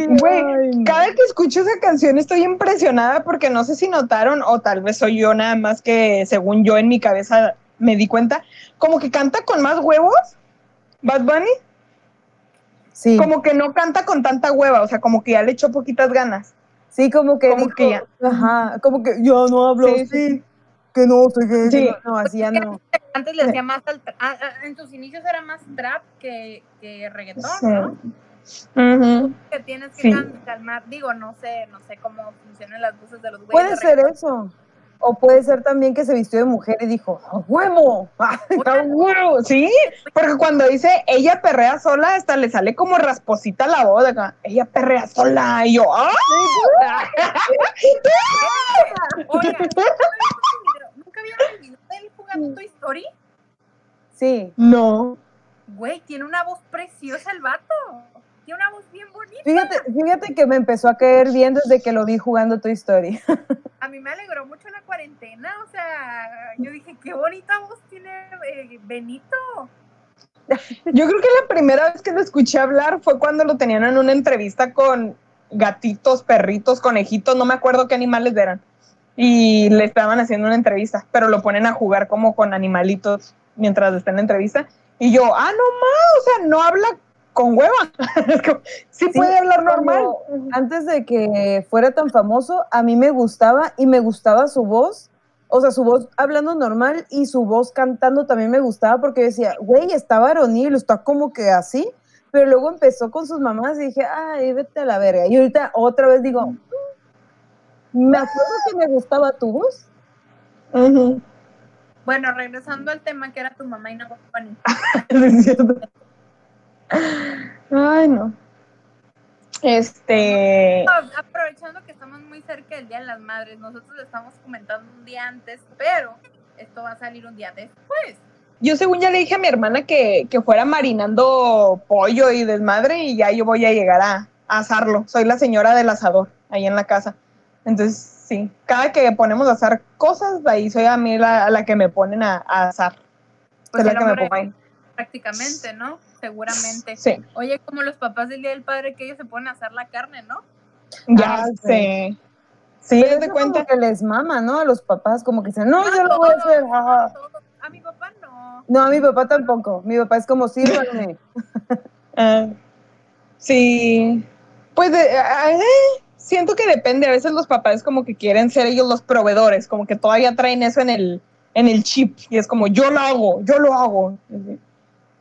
Güey, cada que escucho esa canción estoy impresionada porque no sé si notaron, o tal vez soy yo nada más que según yo en mi cabeza me di cuenta, como que canta con más huevos, Bad Bunny. Sí. Como que no canta con tanta hueva, o sea, como que ya le echó poquitas ganas. Sí, como que, como que ya. Ajá, como que yo no hablo sí, que no gay. Sí. No, así ya no. Antes le hacía más al ah, ah, en tus inicios era más trap que, que reggaetón, ¿no? Que tienes que calmar, digo, no sé, no sé cómo funcionan las voces de los güeyes. Puede ser eso. O puede ser también que se vistió de mujer y dijo, ¡a huevo! ¡A huevo! Sí, porque cuando dice ella perrea sola, hasta le sale como rasposita la voz. Ella perrea sola. Y yo, ¡ah! Oiga, ¿nunca vieron el video de él jugando Toy Story? Sí. No. Güey, tiene una voz preciosa el vato tiene una voz bien bonita. Fíjate, fíjate que me empezó a caer bien desde que lo vi jugando Toy Story. a mí me alegró mucho la cuarentena, o sea, yo dije, qué bonita voz tiene eh, Benito. Yo creo que la primera vez que lo escuché hablar fue cuando lo tenían en una entrevista con gatitos, perritos, conejitos, no me acuerdo qué animales eran. Y le estaban haciendo una entrevista, pero lo ponen a jugar como con animalitos mientras está en la entrevista. Y yo, ah, no más, o sea, no habla con hueva. sí, puede hablar normal. Antes de que fuera tan famoso, a mí me gustaba y me gustaba su voz. O sea, su voz hablando normal y su voz cantando también me gustaba porque decía, güey, está varonil, está como que así. Pero luego empezó con sus mamás y dije, ay, vete a la verga. Y ahorita otra vez digo, me acuerdo que me gustaba tu voz. Bueno, regresando al tema que era tu mamá y no Ay, no. Este. Aprovechando que estamos muy cerca del Día de las Madres, nosotros le estamos comentando un día antes, pero esto va a salir un día después. Yo según ya le dije a mi hermana que, fuera marinando pollo y desmadre y ya yo voy a llegar a, asarlo. Soy la señora del asador ahí en la casa. Entonces, sí, cada que ponemos a asar cosas, ahí soy a mí la, la que me ponen a, asar. Pues la que me pongo ahí. Prácticamente, ¿no? Seguramente. Sí. Oye, como los papás del Día del Padre que ellos se ponen a hacer la carne, ¿no? Ya ah, sé. Sí, de cuenta. que les mama, ¿no? A los papás como que dicen, no, yo lo voy a hacer. A mi papá no. No, a mi papá tampoco. Mi papá es como, sírvanme. Ah, sí. Pues eh, eh, siento que depende. A veces los papás como que quieren ser ellos los proveedores, como que todavía traen eso en el, en el chip. Y es como, yo lo hago, yo lo hago.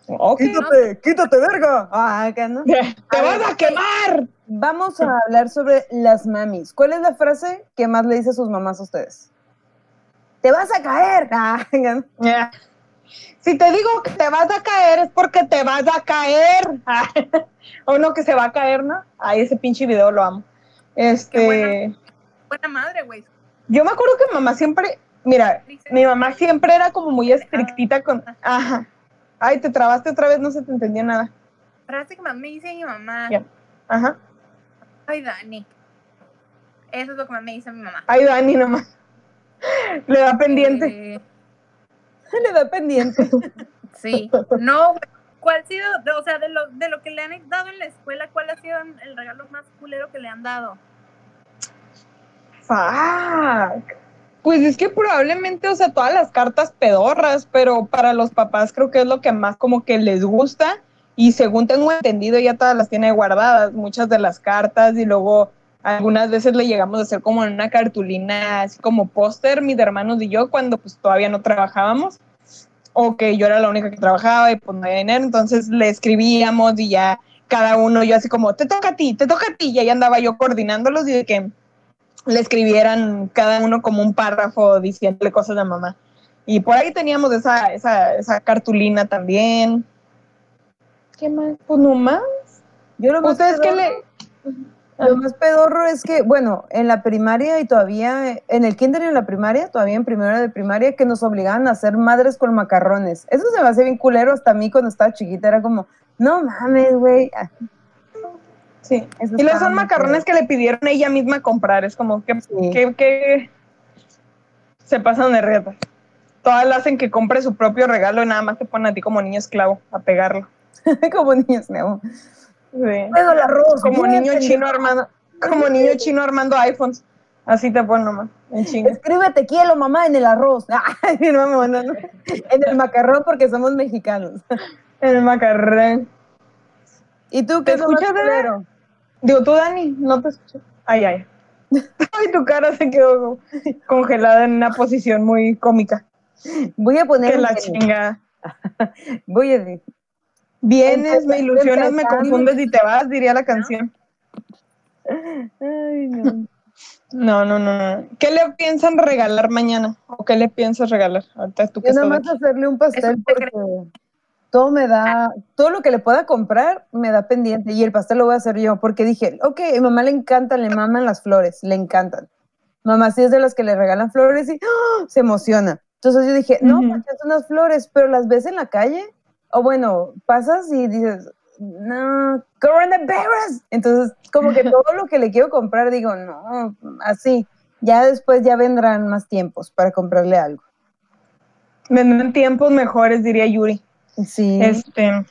Quítate, quítate, verga. Ah, no. Te vas a quemar. Vamos a hablar sobre las mamis. ¿Cuál es la frase que más le dice a sus mamás a ustedes? Te vas a caer. Ah, si te digo que te vas a caer es porque te vas a caer. o no que se va a caer, ¿no? Ay, ese pinche video lo amo. Este. buena, madre, güey. Yo me acuerdo que mamá siempre, mira, mi mamá siempre era como muy estrictita con, ajá, Ay, te trabaste otra vez, no se te entendía nada. Frase que más me dice mi mamá. Ajá. Ay, Dani. Eso es lo que más me dice mi mamá. Ay, Dani, nomás. Le da pendiente. Eh, le da pendiente. sí. No, ¿cuál ha sido, o sea, de lo, de lo que le han dado en la escuela, cuál ha sido el regalo más culero que le han dado? Fuck. Pues es que probablemente, o sea, todas las cartas pedorras, pero para los papás creo que es lo que más como que les gusta y según tengo entendido ya todas las tiene guardadas, muchas de las cartas y luego algunas veces le llegamos a hacer como en una cartulina, así como póster, mis hermanos y yo, cuando pues todavía no trabajábamos, o que yo era la única que trabajaba y pues no había dinero, entonces le escribíamos y ya cada uno, yo así como, te toca a ti, te toca a ti, y ahí andaba yo coordinándolos y de que le escribieran cada uno como un párrafo diciéndole cosas a mamá. Y por ahí teníamos esa, esa, esa cartulina también. ¿Qué más? Pues no más. Yo lo ¿Ustedes qué le...? Lo más pedorro es que, bueno, en la primaria y todavía, en el kinder y en la primaria, todavía en primera de primaria, que nos obligaban a hacer madres con macarrones. Eso se me hace bien culero hasta a mí cuando estaba chiquita, era como, no mames, güey. Sí. y los son macarrones que le pidieron ella misma comprar. Es como que, que, Se pasan de reta. Todas las hacen que compre su propio regalo y nada más te ponen a ti como niño esclavo a pegarlo. como niño esclavo. Sí. Como niño chino armando, como niño chino armando iPhones. Así te ponen nomás, chinga. Escríbete quiero, mamá, en el arroz. no, no, no, En el macarrón porque somos mexicanos. En el macarrón. ¿Y tú qué ¿Te escuchas, de Digo, tú, Dani, no te escucho. Ay, ay. Ay, tu cara se quedó congelada en una posición muy cómica. Voy a poner. Que la chinga. Voy a decir. Vienes, me ilusionas, me confundes y te vas, diría la canción. Ay, no. No, no, no, ¿Qué le piensan regalar mañana? ¿O qué le piensas regalar? Ahorita tú que nada más hacerle un pastel porque todo me da, todo lo que le pueda comprar me da pendiente y el pastel lo voy a hacer yo porque dije, ok, a mamá le encantan, le maman las flores, le encantan. Mamá sí es de las que le regalan flores y ¡ah! se emociona. Entonces yo dije, no, uh unas flores, pero las ves en la calle o bueno, pasas y dices, no, coronavirus. Entonces, como que todo lo que le quiero comprar, digo, no, así. Ya después ya vendrán más tiempos para comprarle algo. Vendrán tiempos mejores, diría Yuri. Sí. Este.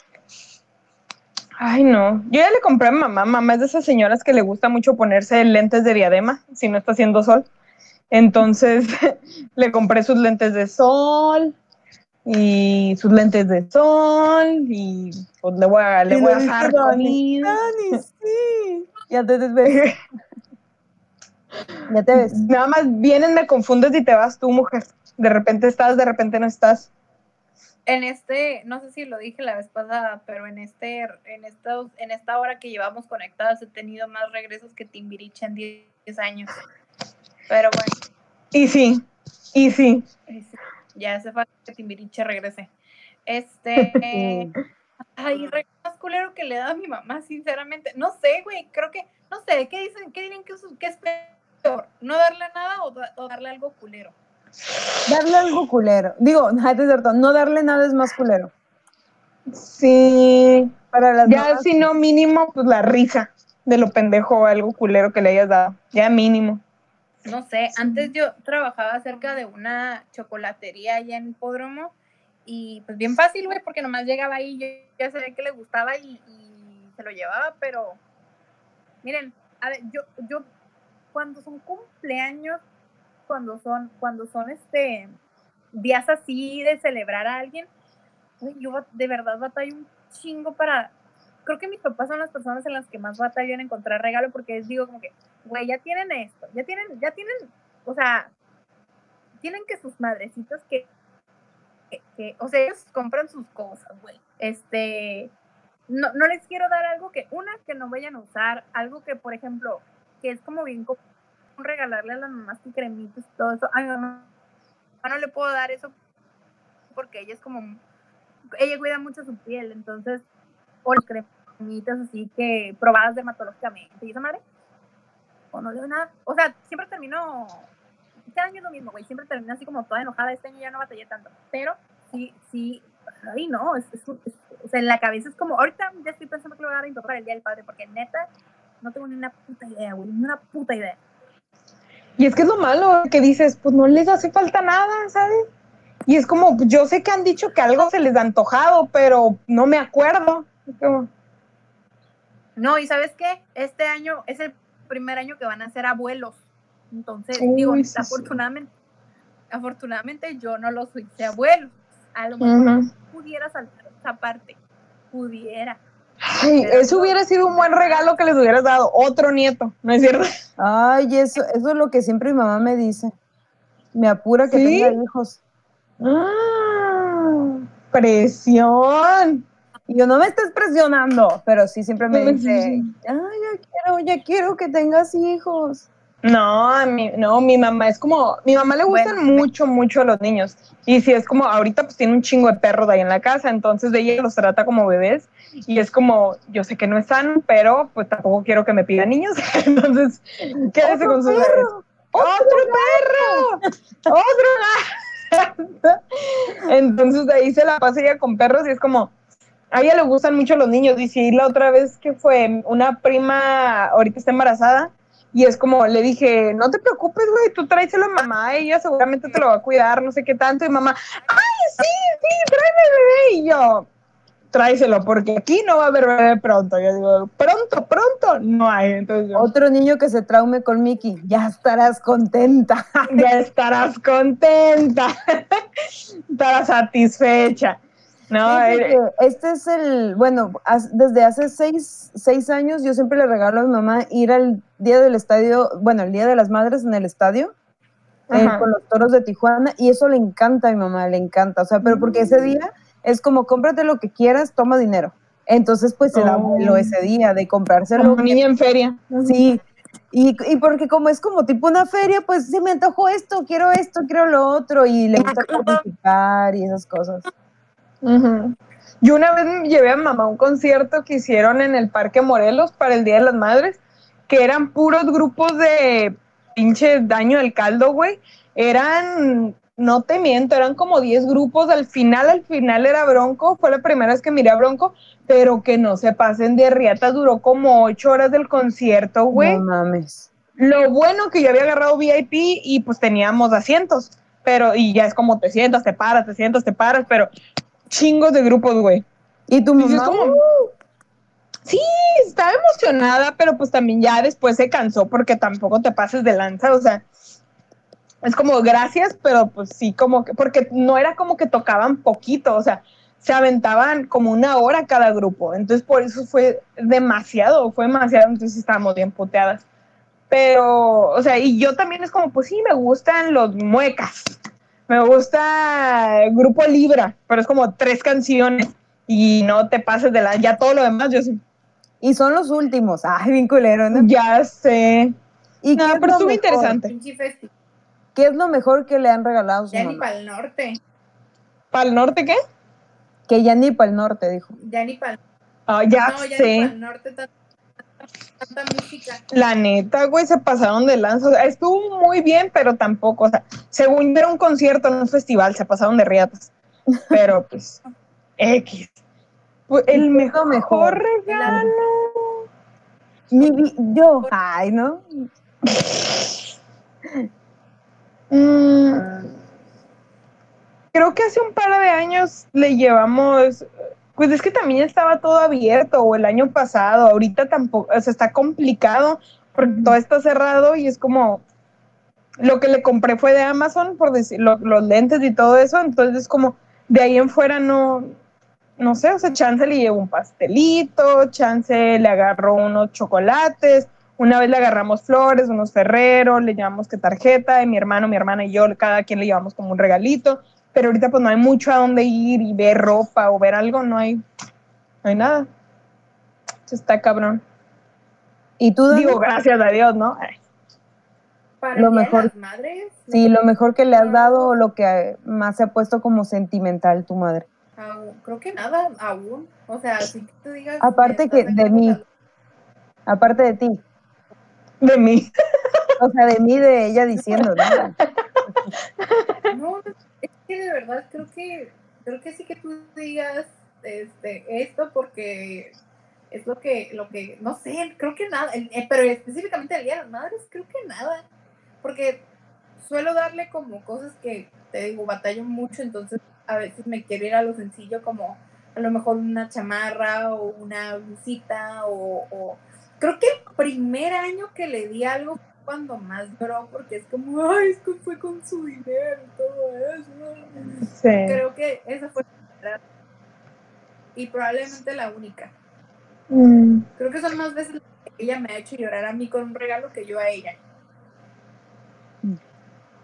Ay, no. Yo ya le compré a mamá. Mamá es de esas señoras que le gusta mucho ponerse lentes de diadema si no está haciendo sol. Entonces le compré sus lentes de sol, y sus lentes de sol y pues le voy a, le voy a dejar sí. Ya te ves. ya te ves. Nada más vienen, me confundes y te vas tú, mujer. De repente estás, de repente no estás. En este, no sé si lo dije la vez pasada, pero en este, en estos, en esta hora que llevamos conectadas he tenido más regresos que Timbiriche en 10 años. Pero bueno. Y sí, y sí. Y sí. Ya hace falta que Timbiriche regrese. Este. ay, más culero que le da a mi mamá, sinceramente. No sé, güey. Creo que. No sé, ¿qué dicen? ¿Qué dirían que, es peor? ¿No darle nada o, darle algo culero? Darle algo culero. Digo, es cierto, no darle nada es más culero. Sí. Para las ya, si no, mínimo, pues la risa de lo pendejo o algo culero que le hayas dado. Ya mínimo no sé, antes yo trabajaba cerca de una chocolatería allá en Hipódromo y pues bien fácil, güey, porque nomás llegaba ahí, yo ya sabía que le gustaba y, se lo llevaba, pero miren, a ver, yo, yo, cuando son cumpleaños, cuando son, cuando son este días así de celebrar a alguien, yo de verdad batallo un chingo para, creo que mis papás son las personas en las que más batallo en encontrar regalo porque les digo como que, güey, ya tienen esto, ya tienen, ya tienen, o sea, tienen que sus madrecitos que, que, o sea, ellos compran sus cosas, güey. Este, no, no les quiero dar algo que, una, que no vayan a usar, algo que, por ejemplo, que es como bien regalarle a las mamás que cremitas y todo eso. Ay, no, no le puedo dar eso porque ella es como, ella cuida mucho su piel, entonces, o cremitas así que probadas dermatológicamente y esa madre, o no leo nada. O sea, siempre termino, este año es lo mismo, güey, siempre termino así como toda enojada, este año ya no batallé tanto, pero sí, sí, ay no, es, o sea, en la cabeza es como, ahorita ya estoy pensando que le voy a dar a mi el Día del Padre, porque neta, no tengo ni una puta idea, güey, ni una puta idea. Y es que es lo malo, que dices, pues no les hace falta nada, ¿sabes? Y es como, yo sé que han dicho que algo se les ha antojado, pero no me acuerdo. No, y ¿sabes qué? Este año es el primer año que van a ser abuelos. Entonces, digo, afortunadamente, afortunadamente yo no los hice abuelos. A lo mejor pudiera saltar esa parte. Pudiera. Eso hubiera sido un buen regalo que les hubieras dado, otro nieto, ¿no es cierto? Ay, eso, eso es lo que siempre mi mamá me dice. Me apura que tenga hijos. Ah, presión. Y yo no me estés presionando, pero sí siempre me dice, ay, ya quiero, ya quiero que tengas hijos. No, mi, no, mi mamá es como, mi mamá le gustan mucho, mucho a los niños. Y si es como, ahorita pues tiene un chingo de perros ahí en la casa, entonces ella los trata como bebés. Y es como, yo sé que no están, pero pues tampoco quiero que me pidan niños. entonces, quédese con sus perro, ¡Otro, perro! ¡Otro! entonces de ahí se la pasa ella con perros y es como, a ella le gustan mucho los niños. Y si la otra vez que fue una prima, ahorita está embarazada, Y es como, le dije, no te preocupes, güey, tú tráeselo a mamá, ella seguramente te lo va a cuidar, no sé qué tanto. Y mamá, ay, sí, sí, tráeme bebé. Y yo, tráeselo, porque aquí no va a haber bebé pronto. Yo digo, pronto, pronto, no hay. Entonces, Otro niño que se traume con Mickey, ya estarás contenta. ya estarás contenta, estarás satisfecha. No, eh, este es el, bueno, desde hace seis, seis, años yo siempre le regalo a mi mamá ir al día del estadio, bueno, el día de las madres en el estadio, eh, con los toros de Tijuana, y eso le encanta a mi mamá, le encanta, o sea, pero porque ese mm. día es como cómprate lo que quieras, toma dinero. Entonces, pues se da oh. ese día de comprárselo. Como niña en feria. Sí, y, y, porque como es como tipo una feria, pues se me antojó esto, quiero esto, quiero lo otro, y le gusta participar y esas cosas. Yo una vez llevé a mamá a un concierto que hicieron en el Parque Morelos para el Día de las Madres, que eran puros grupos de pinche daño del caldo, güey. Eran, no te miento, eran como 10 grupos. Al final, al final era Bronco, fue la primera vez que miré a Bronco, pero que no se pasen de riata, duró como 8 horas del concierto, güey. No mames. Lo bueno que yo había agarrado VIP y pues teníamos asientos, pero y ya es como te sientas, te paras, te sientas, te paras, pero chingos de grupos, güey. ¿Y tu mamá? sí, estaba emocionada, pero pues también ya después se cansó porque tampoco te pases de lanza, o sea, es como gracias, pero pues sí, como que, porque no era como que tocaban poquito, o sea, se aventaban como una hora cada grupo, entonces por eso fue demasiado, fue demasiado, entonces estábamos bien puteadas. Pero, o sea, y yo también es como, pues sí, me gustan los muecas, me gusta el Grupo Libra, pero es como tres canciones y no te pases de la. Ya todo lo demás, yo sí. Y son los últimos. Ay, bien culero, ¿no? Ya sé. ¿Y no, pero estuvo interesante. ¿Qué es lo mejor que le han regalado? ya ni para el norte. ¿Para el norte qué? Que ya ni para el norte, dijo. Ya ni para el Ah, ya no, ya sé. Ni para el norte música. La neta, güey, se pasaron de lanza. estuvo muy bien, pero tampoco. O sea, según era un concierto en un festival, se pasaron de riatas. Pero pues, X. el mejor, mejor regalo. Mi yo, ay, ¿no? Mm. creo que hace un par de años le llevamos pues es que también estaba todo abierto, o el año pasado, ahorita tampoco, o sea, está complicado porque todo está cerrado y es como, lo que le compré fue de Amazon, por decir, los lentes y todo eso, entonces como, de ahí en fuera no, no sé, o sea, chance le llevo un pastelito, chance le agarró unos chocolates, una vez le agarramos flores, unos ferreros, le llevamos que tarjeta, y mi hermano, mi hermana y yo, cada quien le llevamos como un regalito, pero ahorita pues no hay mucho a dónde ir y ver ropa o ver algo, no hay, no hay nada. está cabrón. Y tú digo gracias a Dios, ¿no? Para lo mejor, las madres, sí, lo mejor que le has dado o lo que más se ha puesto como sentimental tu madre. creo que nada aún, o sea, si tú digas. Aparte que de mí, aparte de ti. De mí. O sea, de mí, de ella diciendo, ¿no? no, de verdad creo que creo que sí que tú digas este esto porque es lo que lo que no sé creo que nada eh, pero específicamente el día de las madres creo que nada porque suelo darle como cosas que te digo batallo mucho entonces a veces me quiero ir a lo sencillo como a lo mejor una chamarra o una visita o, o creo que el primer año que le di algo cuando más lloró porque es como, ay, es que fue con su dinero y todo eso. Sí. Creo que esa fue y probablemente la única. Mm. Creo que son más veces que ella me ha hecho llorar a mí con un regalo que yo a ella.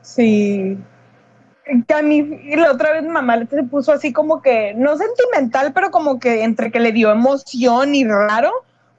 Sí. Que a mí, la otra vez mamá se puso así como que, no sentimental, pero como que entre que le dio emoción y raro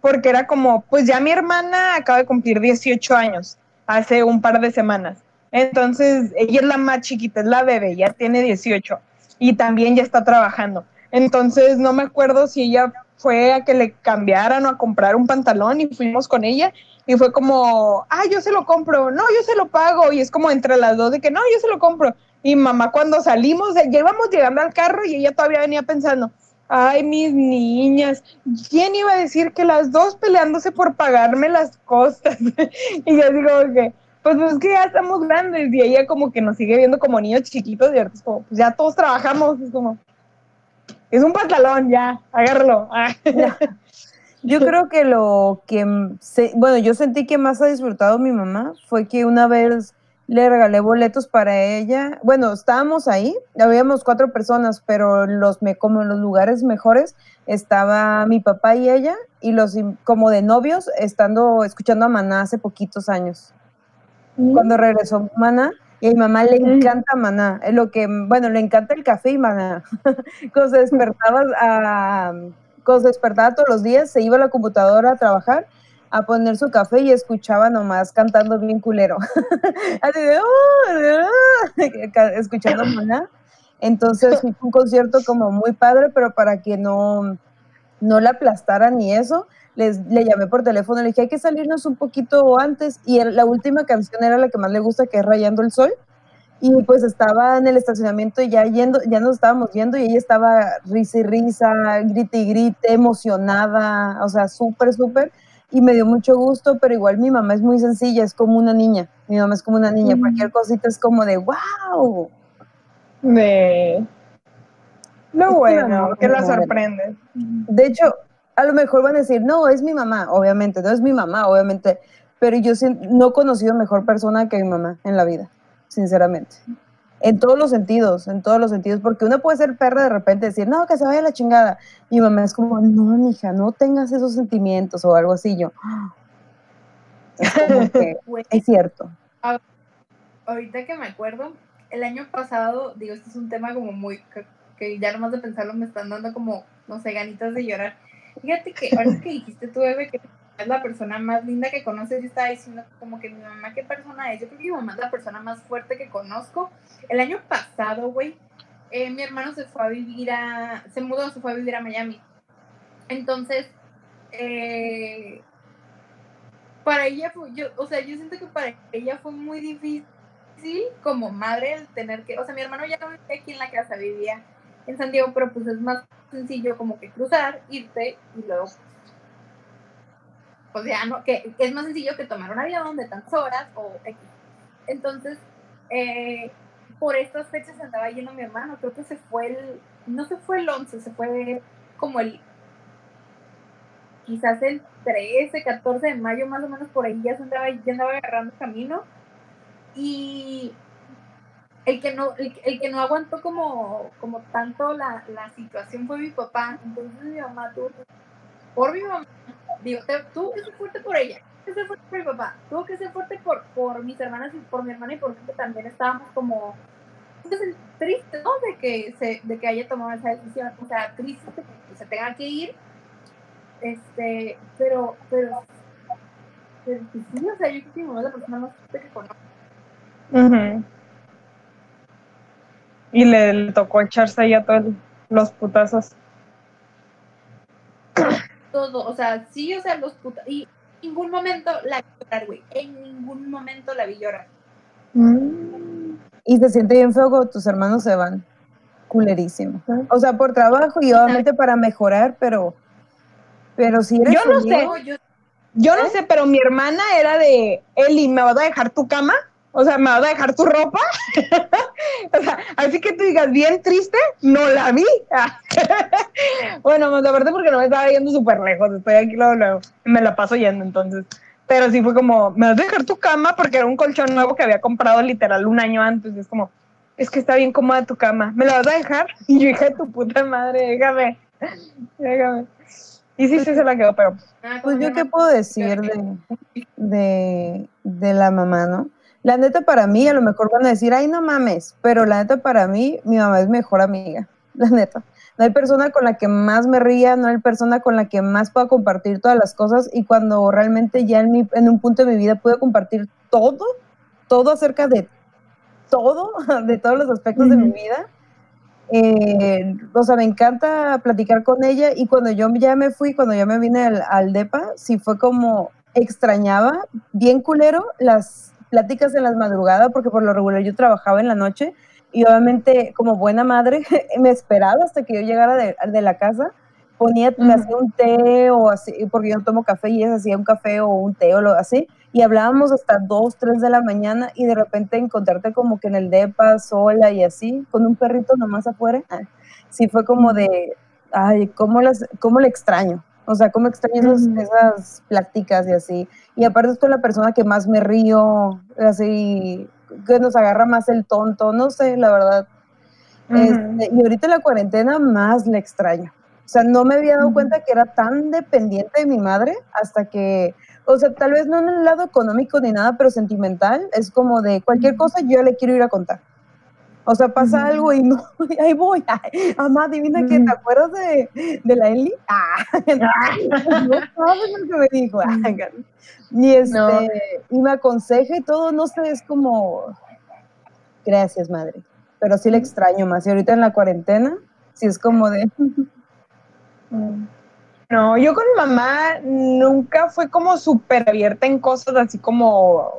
porque era como, pues ya mi hermana acaba de cumplir 18 años hace un par de semanas. Entonces, ella es la más chiquita, es la bebé, ya tiene 18 y también ya está trabajando. Entonces, no me acuerdo si ella fue a que le cambiaran o a comprar un pantalón y fuimos con ella y fue como, ah, yo se lo compro, no, yo se lo pago y es como entre las dos de que no, yo se lo compro. Y mamá cuando salimos, ya íbamos llegando al carro y ella todavía venía pensando, Ay, mis niñas, ¿quién iba a decir que las dos peleándose por pagarme las costas? y yo digo que, pues es que ya estamos grandes y ella como que nos sigue viendo como niños chiquitos y ahorita es como, pues ya todos trabajamos, es como, es un pantalón, ya, agárralo. Yo creo que lo que, bueno, yo sentí que más ha disfrutado mi mamá fue que una vez le regalé boletos para ella. Bueno, estábamos ahí, habíamos cuatro personas, pero los como en los lugares mejores estaba mi papá y ella y los como de novios estando escuchando a Maná hace poquitos años. Mm. Cuando regresó Maná y a mi mamá le mm. encanta Maná, es lo que bueno, le encanta el café y Maná. cuando se despertaba a, cuando se despertaba todos los días, se iba a la computadora a trabajar a poner su café y escuchaba nomás cantando bien culero. Así de, oh, escuchando Maná. Entonces un concierto como muy padre, pero para que no, no la aplastaran ni eso, les, le llamé por teléfono, le dije, hay que salirnos un poquito antes. Y la última canción era la que más le gusta, que es Rayando el Sol. Y pues estaba en el estacionamiento y ya yendo, ya nos estábamos yendo y ella estaba risa y risa, grite y grite, emocionada, o sea, súper, súper y me dio mucho gusto, pero igual mi mamá es muy sencilla, es como una niña. Mi mamá es como una niña, cualquier cosita es como de wow. De lo bueno, que la sorprende. De hecho, a lo mejor van a decir, no, es mi mamá, obviamente, no es mi mamá, obviamente, pero yo no he conocido mejor persona que mi mamá en la vida, sinceramente. En todos los sentidos, en todos los sentidos, porque uno puede ser perra de repente decir, no, que se vaya la chingada. Mi mamá es como, no, hija, no tengas esos sentimientos o algo así. Yo, es, es cierto. Ahorita que me acuerdo, el año pasado, digo, este es un tema como muy, que, ya nomás de pensarlo me están dando como, no sé, ganitas de llorar. Fíjate que ahora que dijiste tú, Eve, que es la persona más linda que conoces. Yo estaba diciendo como que mi mamá, ¿qué persona es? Yo creo que mi mamá es la persona más fuerte que conozco. El año pasado, güey, eh, mi hermano se fue a vivir a, se mudó, se fue a vivir a Miami. Entonces, eh, para ella fue, yo, o sea, yo siento que para ella fue muy difícil como madre el tener que, o sea, mi hermano ya no vivía aquí en la casa, vivía en San Diego, pero pues es más sencillo como que cruzar, irte y luego o sea, no, que, es más sencillo que tomar un avión de tantas horas o Entonces, eh, por estas fechas andaba yendo mi hermano, creo que se fue el, no se fue el 11, se fue como el, quizás el 13, 14 de mayo más o menos por ahí ya se andaba, ya andaba agarrando camino. Y el que no, el, que no aguantó como, como tanto la, la situación fue mi papá, entonces mi mamá tuvo, por mi mamá digo, tuvo que ser fuerte por ella, tuvo que ser fuerte por mi papá, tuvo que ser fuerte por, por mis hermanas y por mi hermana y por que también estábamos como pues, tristes, ¿no? De que, se, de que haya tomado esa decisión, o sea, tristes de que se tenga que ir, este, pero, pero, pero sí, o sea, yo creo que mi mamá es la persona más fuerte que conozco. Y le, le, tocó echarse ahí a todos los putazos todo, o sea, sí, o sea, los putos, y en ningún momento la vi llorar, güey, en ningún momento la vi llorar. Mm. Y se siente bien feo cuando tus hermanos se van, culerísimo. O sea, por trabajo y obviamente para mejorar, pero, pero si eres Yo no sé, yo, no ¿Eh? sé, pero mi hermana era de, Eli, ¿me vas a dejar tu cama? O sea, ¿me vas a dejar tu ropa? o sea, así que tú digas, bien triste, no la vi. bueno, más aparte porque no me estaba yendo súper lejos, estoy aquí luego, luego, me la paso yendo entonces. Pero sí fue como, ¿me vas a dejar tu cama? Porque era un colchón nuevo que había comprado literal un año antes. Y es como, es que está bien cómoda tu cama, ¿me la vas a dejar? Y yo, hija de tu puta madre, déjame, déjame. Y sí, sí se la quedó, pero... Ah, pues yo qué puedo decir de, de, de la mamá, ¿no? La neta para mí, a lo mejor van a decir, ay, no mames, pero la neta para mí, mi mamá es mejor amiga, la neta. No hay persona con la que más me ría, no hay persona con la que más pueda compartir todas las cosas y cuando realmente ya en, mi, en un punto de mi vida puedo compartir todo, todo acerca de todo, de todos los aspectos de mi vida. Eh, o sea, me encanta platicar con ella y cuando yo ya me fui, cuando ya me vine al, al DEPA, sí fue como extrañaba bien culero las pláticas en las madrugadas, porque por lo regular yo trabajaba en la noche y obviamente como buena madre me esperaba hasta que yo llegara de, de la casa ponía, me hacía un té o así, porque yo no tomo café y ella hacía un café o un té o lo así, y hablábamos hasta 2, 3 de la mañana y de repente encontrarte como que en el depa sola y así, con un perrito nomás afuera, ah, sí fue como de, ay, ¿cómo, las, cómo le extraño? O sea, cómo extraño esas pláticas y así. Y aparte es con la persona que más me río, así, que nos agarra más el tonto, no sé, la verdad. Este, y ahorita en la cuarentena más le extraño. O sea, no me había dado cuenta que era tan dependiente de mi madre hasta que, o sea, tal vez no en el lado económico ni nada, pero sentimental, es como de cualquier cosa yo le quiero ir a contar. O sea, pasa algo y no, ahí voy. Ay, mamá, adivina que te acuerdas de, de la Eli. Ah, no sabes lo que me dijo. y, este, y me aconseja y todo, no sé, es como, gracias, madre. Pero sí le extraño más. Y ahorita en la cuarentena, sí es como de, no, yo con mi mamá nunca fue como súper abierta en cosas así como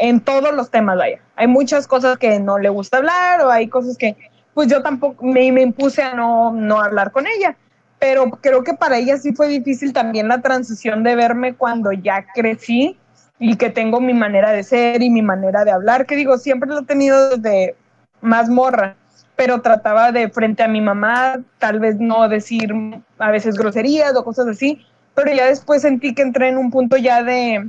en todos los temas, vaya. Hay muchas cosas que no le gusta hablar o hay cosas que pues yo tampoco me, me impuse a no, no hablar con ella. Pero creo que para ella sí fue difícil también la transición de verme cuando ya crecí y que tengo mi manera de ser y mi manera de hablar, que digo, siempre lo he tenido desde más morra pero trataba de frente a mi mamá, tal vez no decir a veces groserías o cosas así, pero ya después sentí que entré en un punto ya de,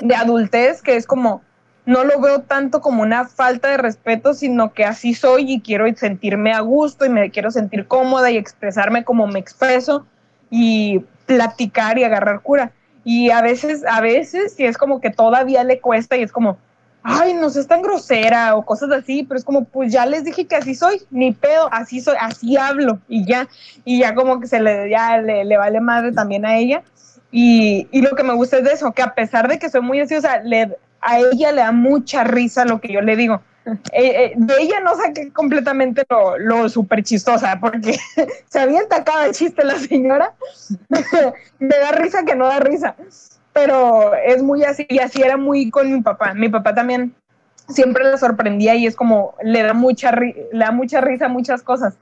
de adultez, que es como, no lo veo tanto como una falta de respeto, sino que así soy y quiero sentirme a gusto y me quiero sentir cómoda y expresarme como me expreso y platicar y agarrar cura. Y a veces, a veces, si es como que todavía le cuesta y es como, ay, no seas tan grosera o cosas así, pero es como, pues ya les dije que así soy, ni pedo, así soy, así hablo y ya, y ya como que se le, ya le, vale madre también a ella. Y, y, lo que me gusta es de eso, que a pesar de que soy muy sea, le, a ella le da mucha risa lo que yo le digo. Eh, eh, de ella no saqué completamente lo, lo súper chistosa, porque se atacado el chiste la señora. me da risa que no da risa pero es muy así, y así era muy con mi papá. Mi papá también siempre le sorprendía y es como, le da mucha, le da mucha risa muchas cosas,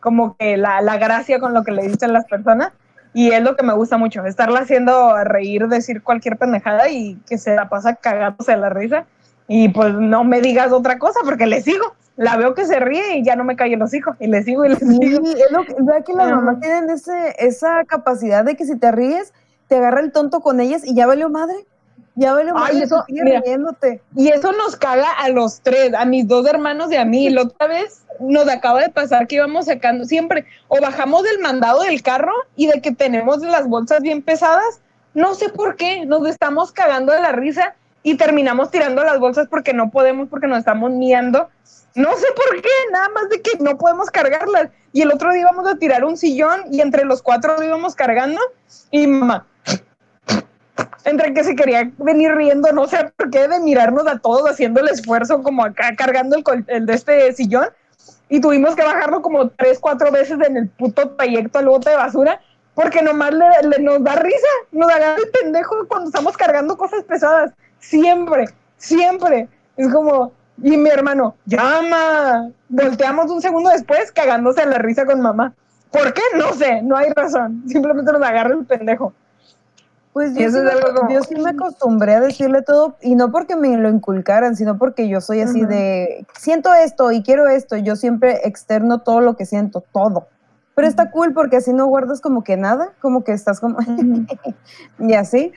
como que la, la gracia con lo que le dicen las personas, y es lo que me gusta mucho, estarla haciendo reír, decir cualquier pendejada y que se la pasa cagándose de la risa, y pues no me digas otra cosa porque le sigo. La veo que se ríe y ya no me caen los hijos, y le sigo y le sigo. Sí, es lo que, que las mamás tienen ese, esa capacidad de que si te ríes, te agarra el tonto con ellas y ya valió madre. Ya valió madre, eso, Y eso nos caga a los tres, a mis dos hermanos y a mí. La otra vez nos acaba de pasar que íbamos sacando siempre, o bajamos del mandado del carro y de que tenemos las bolsas bien pesadas, no sé por qué, nos estamos cagando de la risa y terminamos tirando las bolsas porque no podemos, porque nos estamos miando. No sé por qué, nada más de que no podemos cargarlas. Y el otro día íbamos a tirar un sillón y entre los cuatro íbamos cargando y mamá, entre que se quería venir riendo, no sé por qué, de mirarnos a todos haciendo el esfuerzo como acá cargando el, de este sillón y tuvimos que bajarlo como tres, cuatro veces en el puto trayecto al bote de basura porque nomás le, nos da risa, nos da el pendejo cuando estamos cargando cosas pesadas, siempre, siempre. Es como, y mi hermano, llama, volteamos un segundo después cagándose a la risa con mamá. ¿Por qué? No sé, no hay razón, simplemente nos agarra el pendejo. Pues yo, sí, me, sí me acostumbré a decirle todo, y no porque me lo inculcaran, sino porque yo soy así de, siento esto y quiero esto, yo siempre externo todo lo que siento, todo. Pero está cool porque así no guardas como que nada, como que estás como, y así.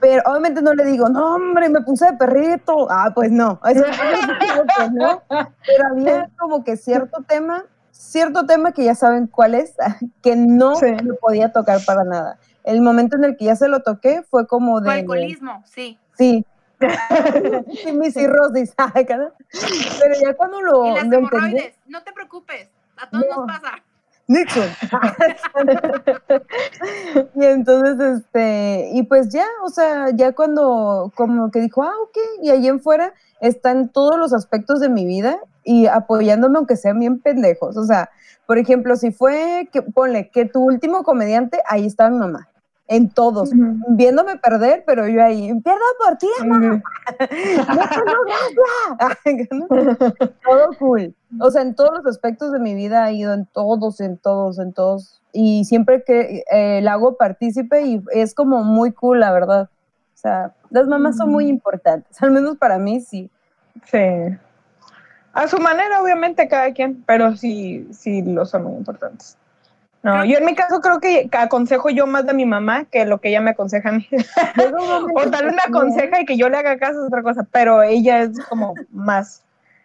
Pero obviamente no le digo, no, hombre, me puse de perrito. Ah, pues no. no. Pero había como que cierto tema, cierto tema que ya saben cuál es, que no me podía tocar para nada el momento en el que ya se lo toqué fue como de... alcoholismo, sí. Sí. sí, mi cirrosis. Pero ya cuando lo... Y las hemorroides, no te preocupes, a todos nos pasa. Nixon. y entonces, este, y pues ya, o sea, ya cuando como que dijo, ah, ok, y ahí en fuera están todos los aspectos de mi vida y apoyándome aunque sean bien pendejos. O sea, por ejemplo, si fue, que, ponle, que tu último comediante, ahí estaba mi mamá en todos, viéndome perder, pero yo ahí, pierdo por ti, mamá. Todo cool. O sea, en todos los aspectos de mi vida ha ido en todos, en todos, en todos. Y siempre que eh, la hago partícipe y es como muy cool, la verdad. O sea, las mamás son muy importantes, al menos para mí sí. Sí. A su manera, obviamente, cada quien, pero sí, sí, lo son muy importantes. No, yo en mi caso creo que aconsejo yo más de mi mamá que lo que ella me aconseja a mí. o tal vez me aconseja y que yo le haga caso es otra cosa, pero ella es como más.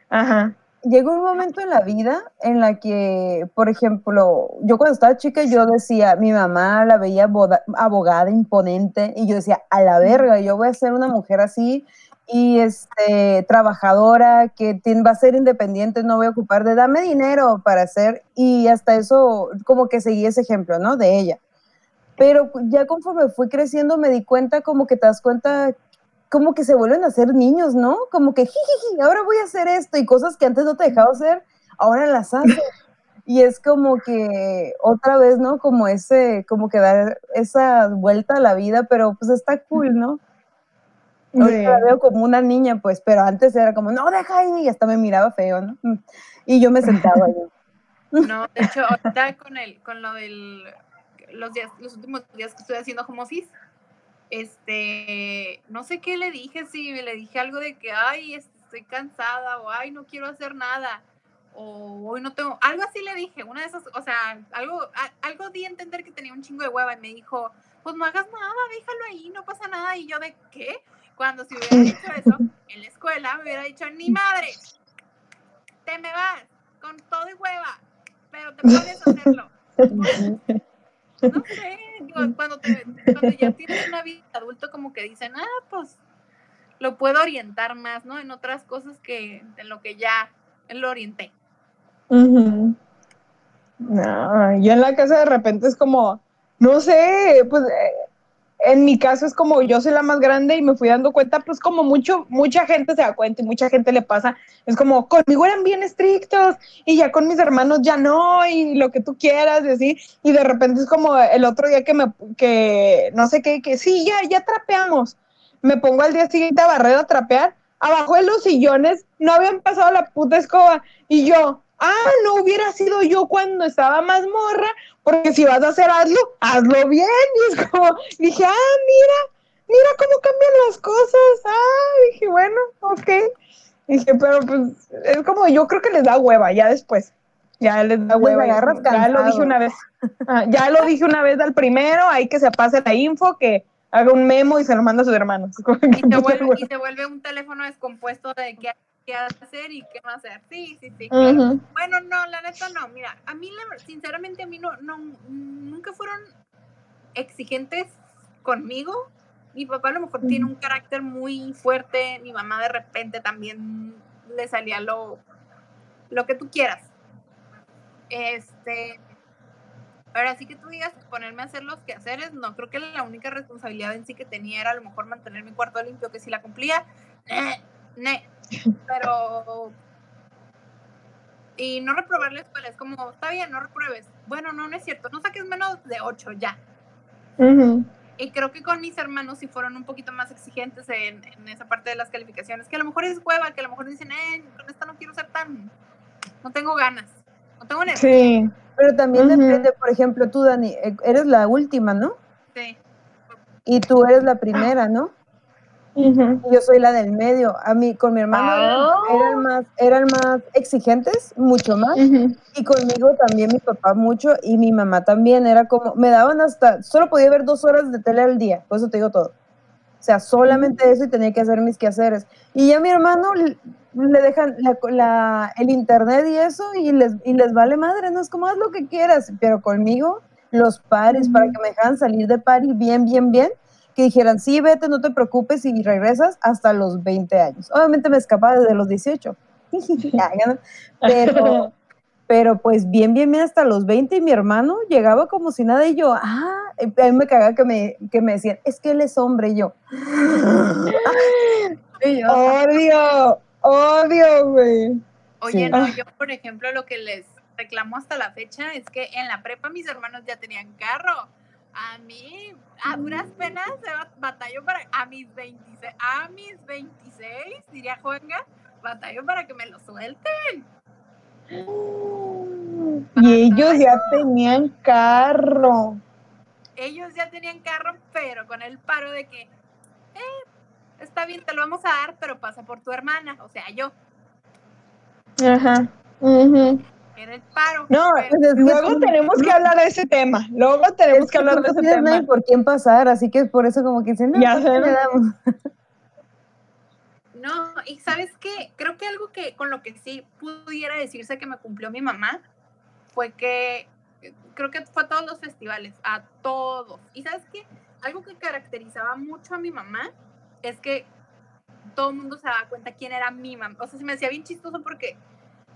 Ajá. Llegó un momento en la vida en la que, por ejemplo, yo cuando estaba chica yo decía, mi mamá la veía abogada imponente y yo decía, a la verga, yo voy a ser una mujer así y este, trabajadora, que va a ser independiente, no voy a ocupar de dame dinero para hacer, y hasta eso como que seguí ese ejemplo, ¿no? De ella. Pero ya conforme fui creciendo me di cuenta como que te das cuenta como que se vuelven a ser niños, ¿no? Como que, jiji, ahora voy a hacer esto y cosas que antes no te dejaba hacer, ahora las haces. Y es como que otra vez, ¿no? Como ese, como que dar esa vuelta a la vida, pero pues está cool, ¿no? Ahorita la veo como una niña, pues, pero antes era como, no, deja ahí, y hasta me miraba feo, ¿no? Mm. Y yo me sentaba ahí. No, de hecho, ahorita con, el, con lo del, los, días, los últimos días que estoy haciendo home office, este, no sé qué le dije, si le dije algo de que, ay, estoy cansada, o ay, no quiero hacer nada, o hoy no tengo, algo así le dije, una de esas, o sea, algo, algo di a entender que tenía un chingo de hueva, y me dijo, pues no hagas nada, déjalo ahí, no pasa nada, y yo de, ¿qué? Cuando si hubiera dicho eso en la escuela, me hubiera dicho, ni madre, te me vas con todo y hueva, pero te puedes hacerlo. No sé, cuando, te, cuando ya tienes una vida adulto, como que dicen, ah, pues lo puedo orientar más, ¿no? En otras cosas que en lo que ya lo orienté. No, yo en la casa de repente es como, no sé, pues eh, en mi caso es como yo soy la más grande y me fui dando cuenta, pues como mucho, mucha gente se da cuenta y mucha gente le pasa, es como conmigo eran bien estrictos y ya con mis hermanos ya no y lo que tú quieras y así, y de repente es como el otro día que me, que no sé qué, que sí, ya, ya trapeamos, me pongo al día siguiente a barrer a trapear, abajo de los sillones no habían pasado la puta escoba. Y yo, ah, no hubiera sido yo cuando estaba más morra, porque si vas a hacer hazlo, hazlo bien. Y es como, dije, ah, mira, mira cómo cambian las cosas. Ah, dije, bueno, ok. Dije, pero pues es como, yo creo que les da hueva ya después. Ya les da hueva. ya lo dije una vez. Ah, ya lo dije una vez al primero, hay que se pase la info, que haga un memo y se lo manda a sus hermanos. Y se, vuelve, y se vuelve un teléfono descompuesto de que qué hacer y qué no hacer. Sí, sí, sí. Bueno, no, la neta no. Mira, a mí, sinceramente, a mí no, no, nunca fueron exigentes conmigo. Mi papá a lo mejor tiene un carácter muy fuerte. Mi mamá de repente también le salía lo, lo que tú quieras. Este, ahora sí que tú digas ponerme a hacer los quehaceres, no, creo que la única responsabilidad en sí que tenía era a lo mejor mantener mi cuarto limpio, que si la cumplía, eh, ne, pero. Y no reprobar la escuela, es como, está bien, no repruebes. Bueno, no, no es cierto, no saques menos de 8 ya. Y creo que con mis hermanos sí fueron un poquito más exigentes en, esa parte de las calificaciones, que a lo mejor es hueva, que a lo mejor dicen, eh, con esta no quiero ser tan, no tengo ganas, no tengo energía. Sí. Pero también depende, por ejemplo, tú, Dani, eh, eres la última, ¿no? Sí. Y tú eres la primera, ¿no? Yo soy la del medio. A mí, con mi hermano ah. eran, más, eran más exigentes, mucho más. Y conmigo también mi papá mucho y mi mamá también. Era como, me daban hasta, solo podía ver dos horas de tele al día, por eso te digo todo. O sea, solamente eso y tenía que hacer mis quehaceres. Y ya mi hermano le, dejan la, el internet y eso y les, y les vale madre, no es como haz lo que quieras, pero conmigo los pares para que me dejan salir de pari bien, bien, bien que dijeran, sí, vete, no te preocupes y regresas hasta los 20 años. Obviamente me escapaba desde los 18, pero, pero pues bien, bien, bien hasta los 20 y mi hermano llegaba como si nada y yo, ah, a mí me cagaba que me, que me decían, es que él es hombre y yo. odio, odio, güey. Oye, no, yo por ejemplo lo que les reclamo hasta la fecha es que en la prepa mis hermanos ya tenían carro A mí, a duras penas, batallo para, a mis 26, a mis 26, diría Juanga, batallo para que me lo suelten. Y ellos ya tenían carro. Ellos ya tenían carro, pero con el paro de que, eh, está bien, te lo vamos a dar, pero pasa por tu hermana, o sea, yo. Ajá. Era el paro. No, pues luego tenemos que hablar de ese tema. Luego tenemos que hablar de ese tema. No hay por quién pasar, así que es por eso como que dicen, no, ya pues, No, y sabes qué, creo que algo que con lo que sí pudiera decirse que me cumplió mi mamá fue que creo que fue a todos los festivales, a todos. Y sabes qué, algo que caracterizaba mucho a mi mamá es que todo el mundo se daba cuenta quién era mi mamá. O sea, se me hacía bien chistoso porque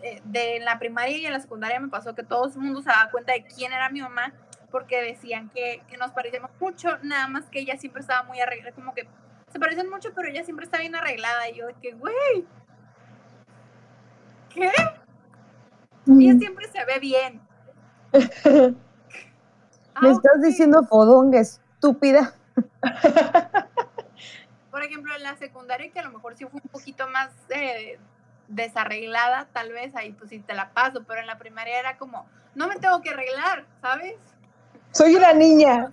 eh, de la primaria y en la secundaria me pasó que todo el mundo se daba cuenta de quién era mi mamá porque decían que, que nos parecíamos mucho, nada más que ella siempre estaba muy arreglada, como que se parecen mucho, pero ella siempre está bien arreglada. Y yo de que, güey, ¿qué? Ella siempre se ve bien. Me estás diciendo fodonga, estúpida. Por ejemplo, en la secundaria, que a lo mejor sí fue un poquito más eh, desarreglada, tal vez ahí pues sí te la paso, pero en la primaria era como, no me tengo que arreglar, ¿sabes? Soy una niña.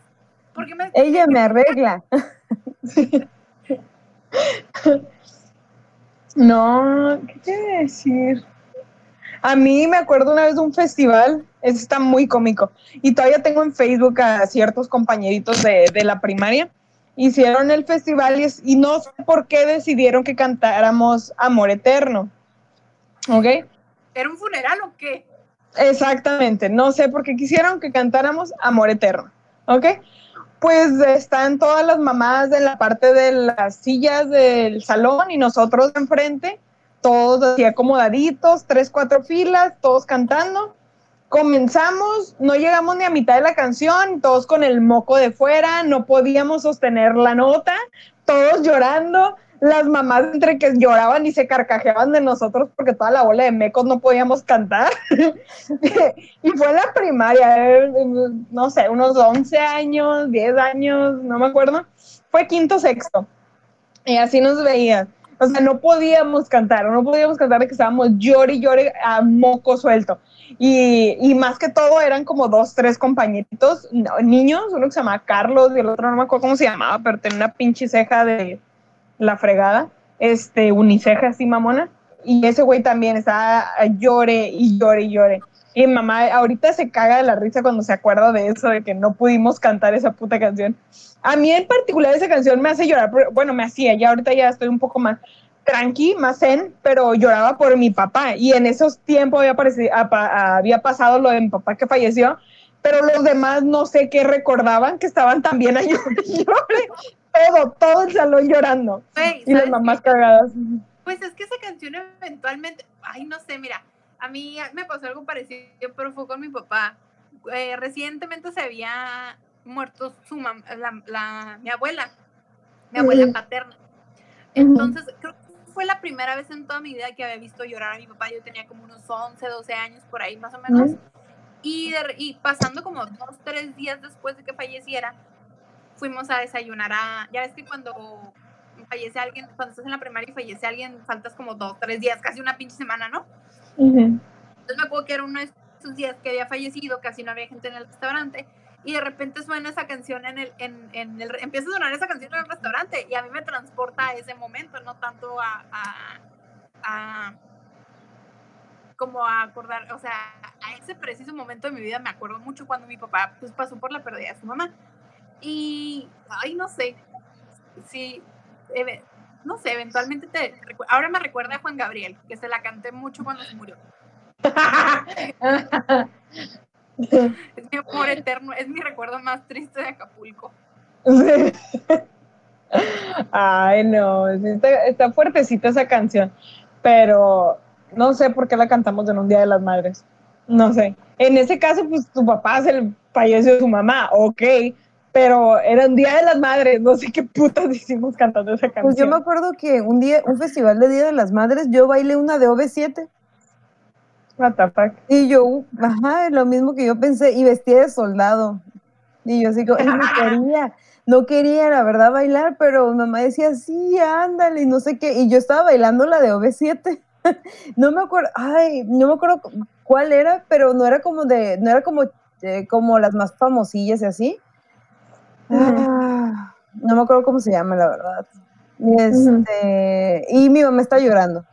Porque Ella me arregla. No, ¿qué quiere decir? A mí me acuerdo una vez de un festival, está muy cómico, y todavía tengo en Facebook a ciertos compañeritos de, la primaria. Hicieron el festival y, y, no sé por qué decidieron que cantáramos Amor Eterno. ¿Ok? ¿Era un funeral o qué? Exactamente, no sé por qué quisieron que cantáramos Amor Eterno. ¿Ok? pues están todas las mamás en la parte de las sillas del salón y nosotros enfrente, todos así acomodaditos, tres, cuatro filas, todos cantando. Comenzamos, no llegamos ni a mitad de la canción, todos con el moco de fuera, no podíamos sostener la nota, todos llorando las mamás entre que lloraban y se carcajeaban de nosotros porque toda la bola de mecos no podíamos cantar. y fue en la primaria, eh, no sé, unos 11 años, 10 años, no me acuerdo. Fue quinto, sexto. Y así nos veían. O sea, no podíamos cantar, no podíamos cantar de que estábamos llore y a moco suelto. Y, y, más que todo eran como dos, tres compañeritos, niños, uno que se llamaba Carlos y el otro no me acuerdo cómo se llamaba, pero tenía una pinche ceja de, la fregada, este, uniceja así mamona, y ese güey también está llore y llore y llore. Y mamá ahorita se caga de la risa cuando se acuerda de eso, de que no pudimos cantar esa puta canción. A mí en particular esa canción me hace llorar, bueno, me hacía, ya ahorita ya estoy un poco más tranqui, más zen, pero lloraba por mi papá. Y en esos tiempos había, había pasado lo de mi papá que falleció, pero los demás no sé qué recordaban, que estaban también a llorar todo, todo el salón llorando. y las mamás cagadas. Pues es que esa canción eventualmente, ay, no sé, mira, a mí me pasó algo parecido, pero fue con mi papá. Eh, recientemente se había muerto su mamá, la, mi abuela, mi abuela paterna. Entonces, creo que fue la primera vez en toda mi vida que había visto llorar a mi papá. Yo tenía como unos 11, 12 años por ahí más o menos. y, y pasando como dos, tres días después de que falleciera, fuimos a desayunar a, ya ves que cuando fallece alguien, cuando estás en la primaria y fallece alguien, faltas como dos, tres días, casi una pinche semana, ¿no? Entonces me acuerdo que era uno de esos días que había fallecido, casi no había gente en el restaurante, y de repente suena esa canción en el, en, en el, empieza a sonar esa canción en el restaurante, y a mí me transporta a ese momento, no tanto a, a, a como a acordar, o sea, a ese preciso momento de mi vida me acuerdo mucho cuando mi papá pues pasó por la pérdida de su mamá. Y, ay, no sé, sí, no sé, eventualmente te... Ahora me recuerda a Juan Gabriel, que se la canté mucho cuando se murió. es mi amor eterno, es mi recuerdo más triste de Acapulco. Ay, no, está, está, fuertecita esa canción, pero no sé por qué la cantamos en un Día de las Madres. No sé. En ese caso, pues tu papá se le falleció su mamá, ok, pero era un Día de las Madres, no sé qué putas hicimos cantando esa canción. Pues yo me acuerdo que un día, un festival de Día de las Madres, yo bailé una de OV7. What the fuck? Y yo, ajá, lo mismo que yo pensé, y vestía de soldado. Y yo así como, no quería, no quería, la verdad, bailar, pero mamá decía, sí, ándale, y no sé qué. Y yo estaba bailando la de OV7. no me acuerdo, ay, no me acuerdo cuál era, pero no era como de, no era como, eh, como las más famosillas y así. Ah, no me acuerdo cómo se llama, la verdad. Este, Y mi mamá está llorando.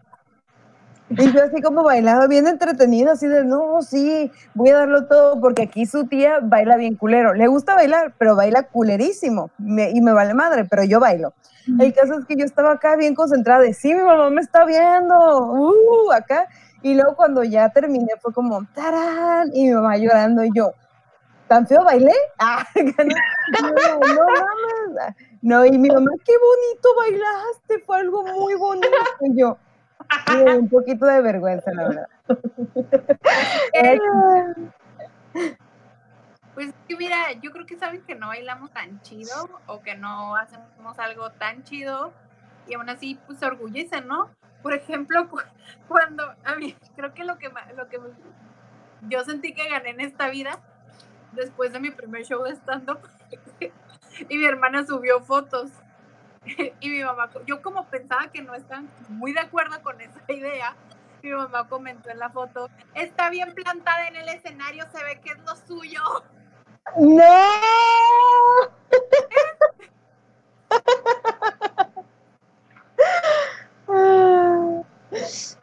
Y yo así como bailaba bien entretenida, así de, no, sí, voy a darlo todo, porque aquí su tía baila bien culero. Le gusta bailar, pero baila culerísimo. y me vale madre, pero yo bailo. El caso es que yo estaba acá bien concentrada, de, sí, mi mamá me está viendo, uh, acá. Y luego cuando ya terminé fue como, tarán, y mi mamá llorando, y yo, ¿tan feo bailé? Ah, no, no mames. No, y mi mamá, qué bonito bailaste, fue algo muy bonito. Y yo, un poquito de vergüenza, la verdad. Pues mira, yo creo que saben que no bailamos tan chido o que no hacemos algo tan chido y aún así pues se orgullecen, ¿no? Por ejemplo, cuando a mí creo que lo que lo que yo sentí que gané en esta vida después de mi primer show de stand up y mi hermana subió fotos y mi mamá, yo como pensaba que no están muy de acuerdo con esa idea, mi mamá comentó en la foto, está bien plantada en el escenario, se ve que es lo suyo. No.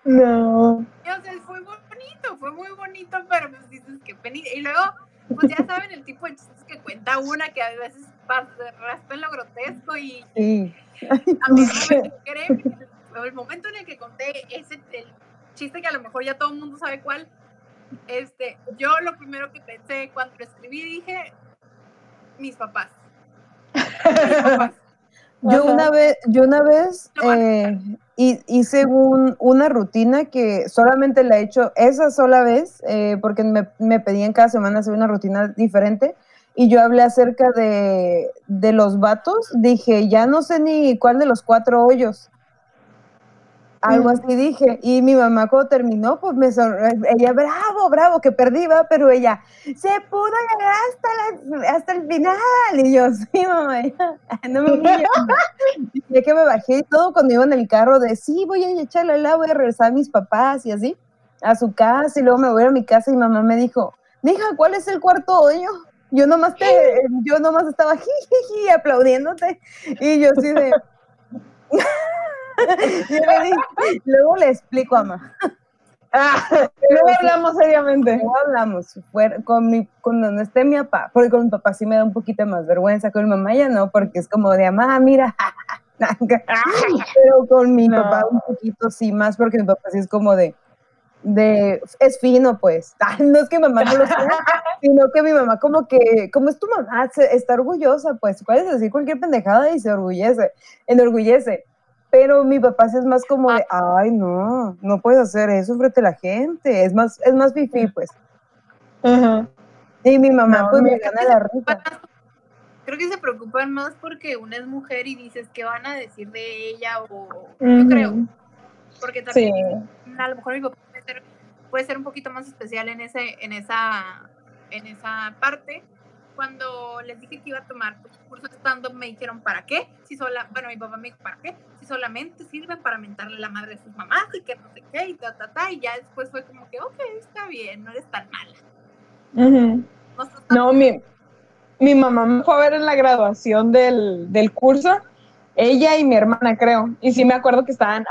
no. O sea, fue bonito, fue muy bonito, pero pues dices que penita. Y luego, pues ya saben el tipo de chistes que cuenta una que a veces raspa en lo grotesco y a mí no me cree, el momento en el que conté ese el chiste que a lo mejor ya todo el mundo sabe cuál, este, yo lo primero que pensé cuando lo escribí dije, mis papás. Yo una vez, yo una vez eh, hice una rutina que solamente la he hecho esa sola vez, eh, porque me, me, pedían cada semana hacer una rutina diferente y yo hablé acerca de, los vatos, dije, ya no sé ni cuál de los cuatro hoyos. Algo así dije. Y mi mamá cuando terminó, pues me ella, bravo, bravo, que perdí, va, pero ella, se pudo llegar hasta, hasta el final. Y yo, sí, mamá, no me Ya que me bajé y todo cuando iba en el carro de, sí, voy a echarle la voy a regresar a mis papás y así, a su casa, y luego me voy a mi casa y mamá me dijo, mija, ¿cuál es el cuarto hoyo? Yo nomás te, yo nomás estaba jiji, aplaudiéndote. Y yo así de. luego le explico a mamá. Ah, luego hablamos seriamente. Luego hablamos. con, mi, con donde esté mi papá, porque con mi papá sí me da un poquito más vergüenza, con mi mamá ya no, porque es como de, mamá, mira. Pero con mi papá un poquito sí más, porque mi papá sí es como de, de es fino, pues. no es que mamá no lo sea, sino que mi mamá como que, como es tu mamá, está orgullosa, pues puedes decir cualquier pendejada y se orgullece, enorgullece. Pero mi papá sí es más como de, ay, no, no puedes hacer eso frente a la gente, es más, es más fifi, pues. Y mi mamá pues me gana la risa. Creo que se preocupan más porque una es mujer y dices qué van a decir de ella o yo creo. Porque también a lo mejor mi papá puede ser un poquito más especial en, ese, en, esa, en esa parte. Cuando les dije que iba a tomar pues, curso de stand-up, me dijeron, ¿para qué? Si sola, bueno, mi papá me dijo, ¿para qué? Si solamente sirven para mentarle la madre de sus mamás y que no sé qué, y ta, ta, ta. Y ya después fue como que, ok, está bien, no eres tan mala. No, mi, mi mamá me fue a ver en la graduación del, del curso ella y mi hermana, creo. Y sí me acuerdo que estaban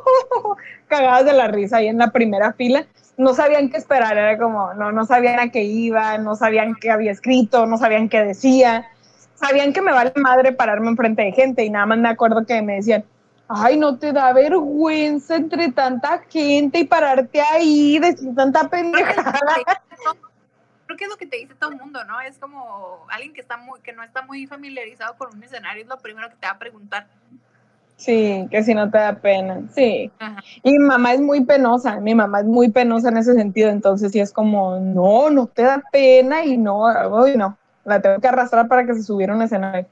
cagadas de la risa ahí en la primera fila. No sabían qué esperar, era como, no, no sabían a qué iba, no sabían qué había escrito, no sabían qué decía. Sabían que me vale madre pararme enfrente de gente y nada más me acuerdo que me decían, ay, no te da vergüenza entre tanta gente y pararte ahí, decir tanta pendejada que es lo que te dice todo el mundo, ¿no? Es como alguien que está muy, que no está muy familiarizado con un escenario, es lo primero que te va a preguntar. Sí, que si no te da pena, sí. Y mi mamá es muy penosa, mi mamá es muy penosa en ese sentido, entonces sí es como, no, no te da pena y no, uy, no, la tengo que arrastrar para que se subiera un escenario.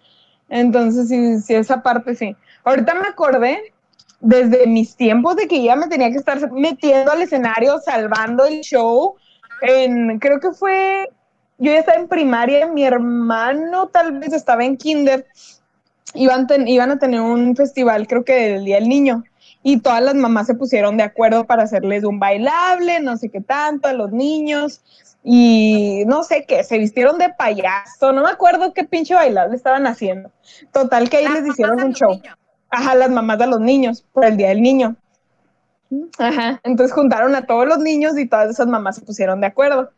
Entonces sí, sí, esa parte sí. Ahorita me acordé desde mis tiempos de que ya me tenía que estar metiendo al escenario, salvando el show, en, creo que fue yo ya estaba en primaria, mi hermano tal vez estaba en kinder, iban, iban a tener un festival, creo que el Día del Niño, y todas las mamás se pusieron de acuerdo para hacerles un bailable, no sé qué tanto, a los niños, y no sé qué, se vistieron de payaso, no me acuerdo qué pinche bailable estaban haciendo. Total que ahí les hicieron un show. Ajá, las mamás de los niños, por el Día del Niño. Ajá, entonces juntaron a todos los niños y todas esas mamás se pusieron de acuerdo.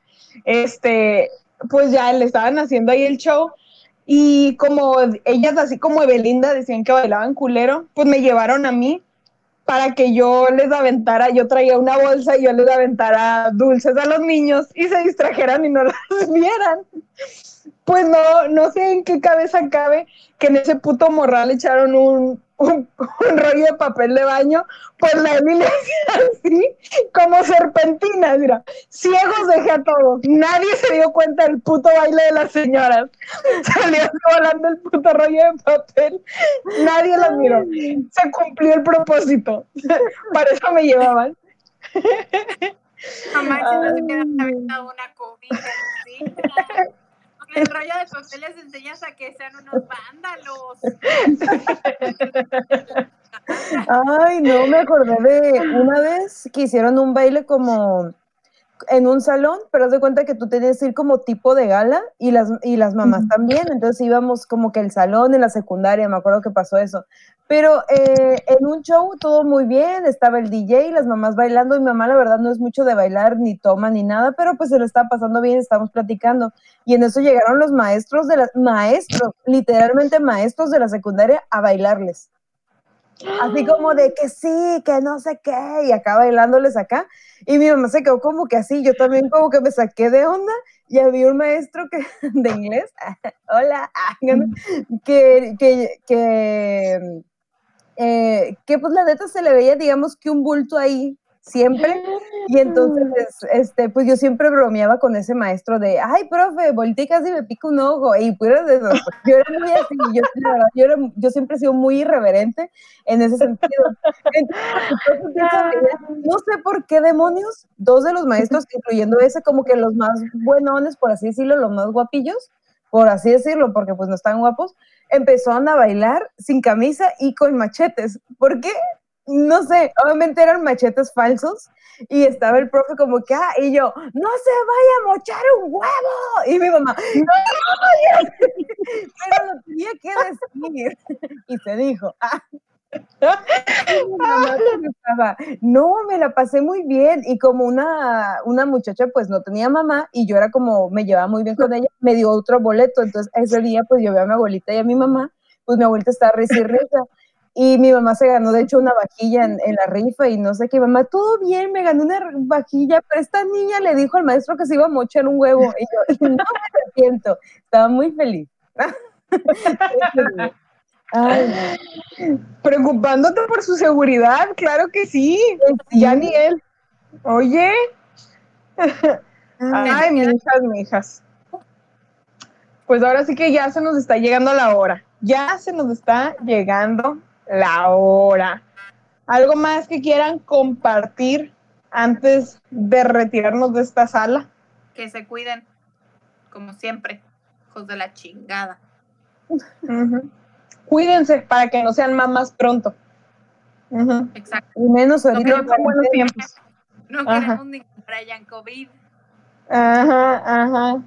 Este, pues ya le estaban haciendo ahí el show y como ellas así como Evelinda decían que bailaban culero, pues me llevaron a mí para que yo les aventara, yo traía una bolsa y yo les aventara dulces a los niños y se distrajeran y no las vieran. Pues no, no sé en qué cabeza cabe que en ese puto morral echaron un, un, rollo de papel de baño, pues la Emilia así, como serpentina, mira, ciegos dejé a todos, nadie se dio cuenta del puto baile de las señoras, salió volando el puto rollo de papel, nadie lo miró, se cumplió el propósito, para eso me llevaban. Jamás se nos hubiera aventado una cobija el rollo de papel les enseñas a que sean unos vándalos. Ay, no, me acordé de una vez que hicieron un baile como en un salón, pero haz de cuenta que tú tenías que ir como tipo de gala y las, y las mamás también, entonces íbamos como que el salón en la secundaria, me acuerdo que pasó eso. Pero eh, en un show todo muy bien, estaba el DJ, las mamás bailando, mi mamá la verdad no es mucho de bailar, ni toma, ni nada, pero pues se lo estaba pasando bien, estábamos platicando. Y en eso llegaron los maestros de las, maestros, literalmente maestros de la secundaria a bailarles. Así como de que sí, que no sé qué, y acá bailándoles acá. Y mi mamá se quedó como que así, yo también como que me saqué de onda y había un maestro que, de inglés, hola, que, que, que, eh, que pues la neta se le veía, digamos que un bulto ahí siempre. Y entonces, este, pues yo siempre bromeaba con ese maestro de, ay, profe, volteé casi me pica un ojo. Y pues yo era muy así, yo, yo, era, yo siempre he sido muy irreverente en ese sentido. no sé por qué demonios, dos de los maestros, incluyendo ese, como que los más buenones, por así decirlo, los más guapillos, por así decirlo, porque pues no están guapos, empezaron a bailar sin camisa y con machetes. ¿Por qué? no sé, obviamente eran machetes falsos y estaba el profe como que, ah, y yo, no se vaya a mochar un huevo. Y mi mamá, no, pero lo tenía que decir. Y se dijo, ah. no, me la pasé muy bien y como una, una muchacha pues no tenía mamá y yo era como, me llevaba muy bien con ella, me dio otro boleto, entonces ese día pues yo vi a mi abuelita y a mi mamá, pues mi abuelita estaba risa y risa y mi mamá se ganó, de hecho, una vajilla en, la rifa y no sé qué. Mamá, todo bien, me ganó una vajilla, pero esta niña le dijo al maestro que se iba a mochar un huevo. Y yo, no me arrepiento. Estaba muy feliz. Preocupándote por su seguridad, claro que sí. Ya ni él. Oye. Ay, mis hijas, mis hijas. Pues ahora sí que ya se nos está llegando la hora. Ya se nos está llegando la hora. ¿Algo más que quieran compartir antes de retirarnos de esta sala? Que se cuiden, como siempre, hijos de la chingada. Cuídense para que no sean mamás pronto. Exacto. Y menos ahorita no buenos tiempos. No queremos ni Brian COVID. Ajá, ajá.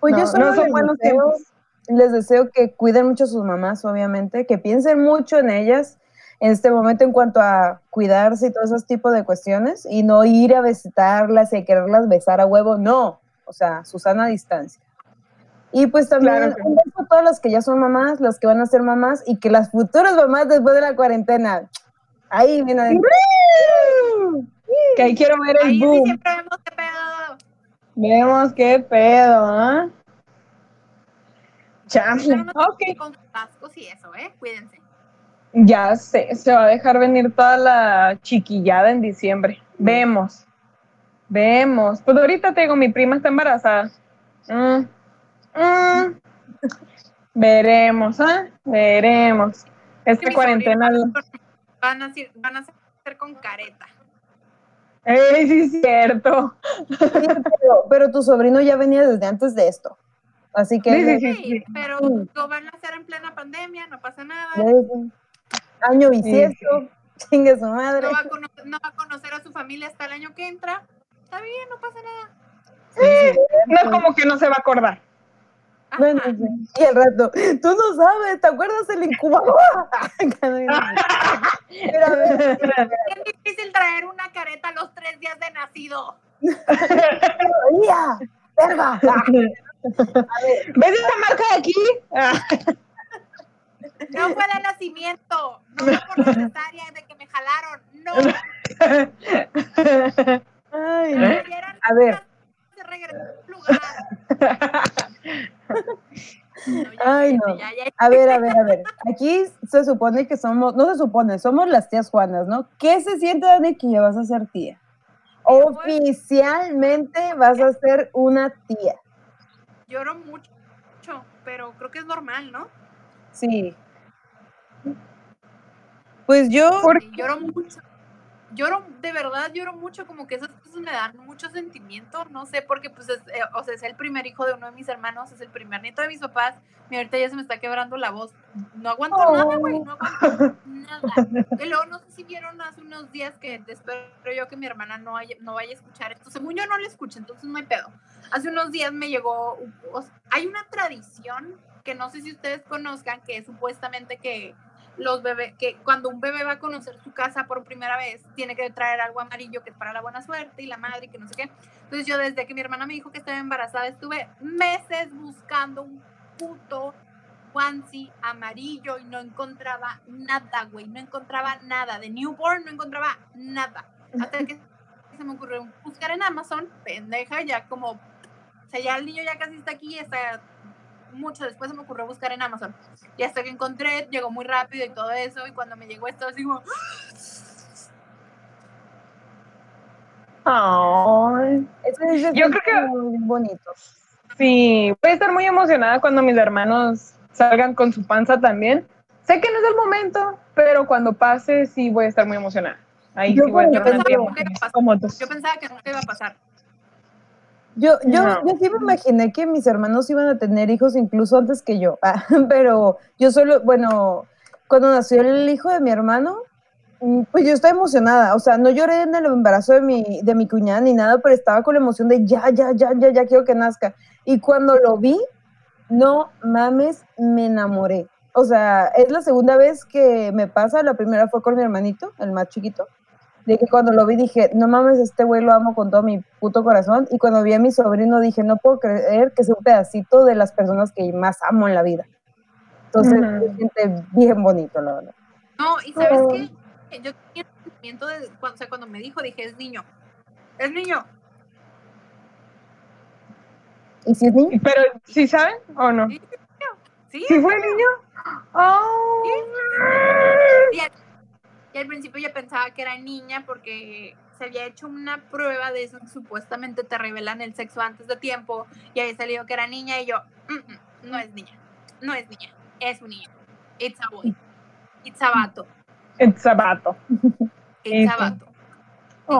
Pues yo solo son buenos tiempos les deseo que cuiden mucho a sus mamás, obviamente, que piensen mucho en ellas en este momento en cuanto a cuidarse y todos esos tipos de cuestiones y no ir a visitarlas y quererlas besar a huevo, no, o sea, Susana a distancia. Y pues también un beso a todas las que ya son mamás, las que van a ser mamás y que las futuras mamás después de la cuarentena. Ahí, mira. Que ahí quiero ver el boom. siempre vemos qué pedo. Vemos qué pedo, ¿ah? Ya, ok. Con cascos y eso, ¿eh? Cuídense. Ya sé, se va a dejar venir toda la chiquillada en diciembre. Vemos. Vemos. Pues ahorita te digo, mi prima está embarazada. Mm, mm. Veremos, ¿ah? Veremos. Esta cuarentena. Van a, ser, van a ser con careta. ¡Ey, sí es cierto! pero, tu sobrino ya venía desde antes de esto. Así que... Sí, sí, sí, pero lo van a hacer en plena pandemia, no pasa nada. Año bisiesto, chingue su madre. No va, a conocer, a su familia hasta el año que entra. Está bien, no pasa nada. no es como que no se va a acordar. Bueno, y el rato, tú no sabes, ¿te acuerdas del incubador? es difícil traer una careta a los tres días de nacido. ¡Verga! ¿Ves esa marca de aquí? No fue de nacimiento, no fue por necesaria de que me jalaron, no. Ay, a ver. Ay, no. A ver, a ver, a ver. Aquí se supone que somos, no se supone, somos las tías Juanas, ¿no? ¿Qué se siente, Dani, que ya vas a ser tía? Oficialmente vas a ser una tía. Lloro mucho, pero creo que es normal, ¿no? Sí. Pues yo... Lloro mucho lloro, de verdad lloro mucho, como que esas cosas me dan mucho sentimiento, no sé, porque pues es, eh, o sea, es el primer hijo de uno de mis hermanos, es el primer nieto de mis papás, y ahorita ya se me está quebrando la voz, no aguanto nada, güey, no aguanto nada. Y luego no sé si vieron hace unos días que espero yo que mi hermana no, no vaya a escuchar esto, según yo no lo escucho, entonces no hay pedo. Hace unos días me llegó, hay una tradición que no sé si ustedes conozcan, que es supuestamente que los bebés, que cuando un bebé va a conocer su casa por primera vez, tiene que traer algo amarillo que es para la buena suerte y la madre que no sé qué. Entonces yo desde que mi hermana me dijo que estaba embarazada, estuve meses buscando un puto onesie amarillo y no encontraba nada, güey, no encontraba nada. De newborn no encontraba nada. Hasta que se me ocurrió buscar en Amazon, pendeja, ya como, o sea, ya el niño ya casi está aquí, está mucho después se me ocurrió buscar en Amazon. Y hasta que encontré, llegó muy rápido y todo eso. Y cuando me llegó esto, así como. yo creo que. Muy bonito. Sí, voy a estar muy emocionada cuando mis hermanos salgan con su panza también. Sé que no es el momento, pero cuando pase, sí voy a estar muy emocionada. Ahí sí voy a estar Yo pensaba que nunca iba a pasar. Yo, yo, yo sí me imaginé que mis hermanos iban a tener hijos incluso antes que yo, ah, pero yo solo, bueno, cuando nació el hijo de mi hermano, mm, pues yo estaba emocionada, o sea, no lloré en el embarazo de mi, de mi cuñada ni nada, pero estaba con la emoción de ya, ya, ya, ya, ya quiero que nazca. Y cuando lo vi, no mames, me enamoré. O sea, es la segunda vez que me pasa, la primera fue con mi hermanito, el más chiquito, de que cuando lo vi dije, no mames, este güey lo amo con todo mi puto corazón. Y cuando vi a mi sobrino dije, no puedo creer que sea un pedacito de las personas que más amo en la vida. Entonces, se siente bien bonito, la verdad. No, y sabes qué, yo tenía el sentimiento de, cuando, o sea, cuando me dijo, dije, es niño, es niño. ¿Y si es niño? Pero, ¿sí saben o no? Sí, ¿Sí, ¿Sí fue niño? Oh. ¿Sí? Y al principio yo pensaba que era niña porque se había hecho una prueba de eso, supuestamente te revelan el sexo antes de tiempo y ahí salió que era niña y yo, mm, mm, no es niña, no es niña, es un niño. It's a boy. It's a vato. It's a vato. It's a vato.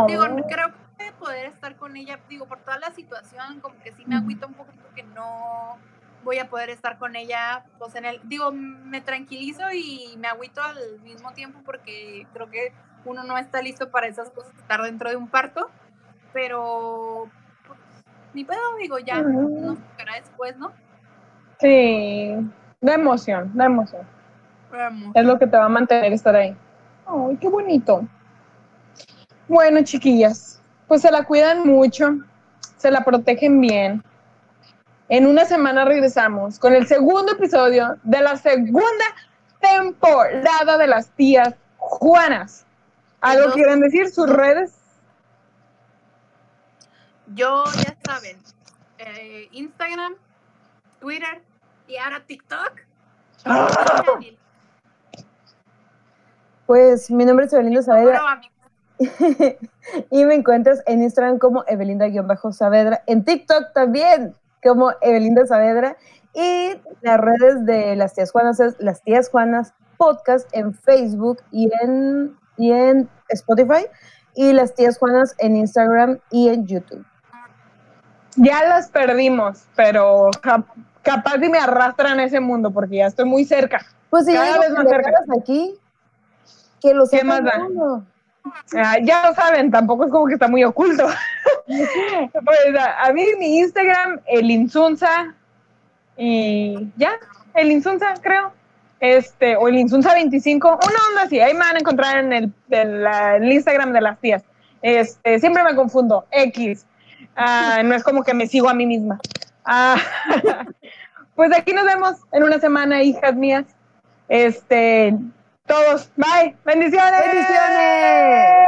Digo, oh. creo que poder estar con ella, digo, por toda la situación, como que sí me agüita un poco porque no voy a poder estar con ella, pues en el, digo, me tranquilizo y me agüito al mismo tiempo porque creo que uno no está listo para esas cosas, estar dentro de un parto, pero pues, ni pedo, digo, ya nos tocará después, ¿no? Sí, da emoción, da emoción. Es lo que te va a mantener estar ahí. Ay, qué bonito. Bueno, chiquillas, pues se la cuidan mucho, se la protegen bien en una semana regresamos con el segundo episodio de la segunda temporada de las tías Juanas. ¿Algo quieren decir? ¿Sus redes? Yo, ya saben, eh, Instagram, Twitter y ahora TikTok. Pues mi nombre es Evelinda Saavedra. y me encuentras en Instagram como Evelinda-Saavedra. En TikTok también como Evelinda Saavedra y las redes de las tías Juanas es las tías Juanas podcast en Facebook y en, y en Spotify y las tías Juanas en Instagram y en YouTube. Ya las perdimos, pero capaz y me arrastran a ese mundo porque ya estoy muy cerca. Pues si Cada vez más cerca. aquí, que lo ¿Qué más ah, ya lo saben, tampoco es como que está muy oculto. pues a, mí mi Instagram, el Insunza, y ya, el Insunza, creo. Este, o el Insunza 25, una onda así, ahí me van a encontrar en el, el Instagram de las tías. Este, siempre me confundo, X. Ah, no es como que me sigo a mí misma. Ah, pues aquí nos vemos en una semana, hijas mías. Este, todos. Bye. Bendiciones. Bendiciones.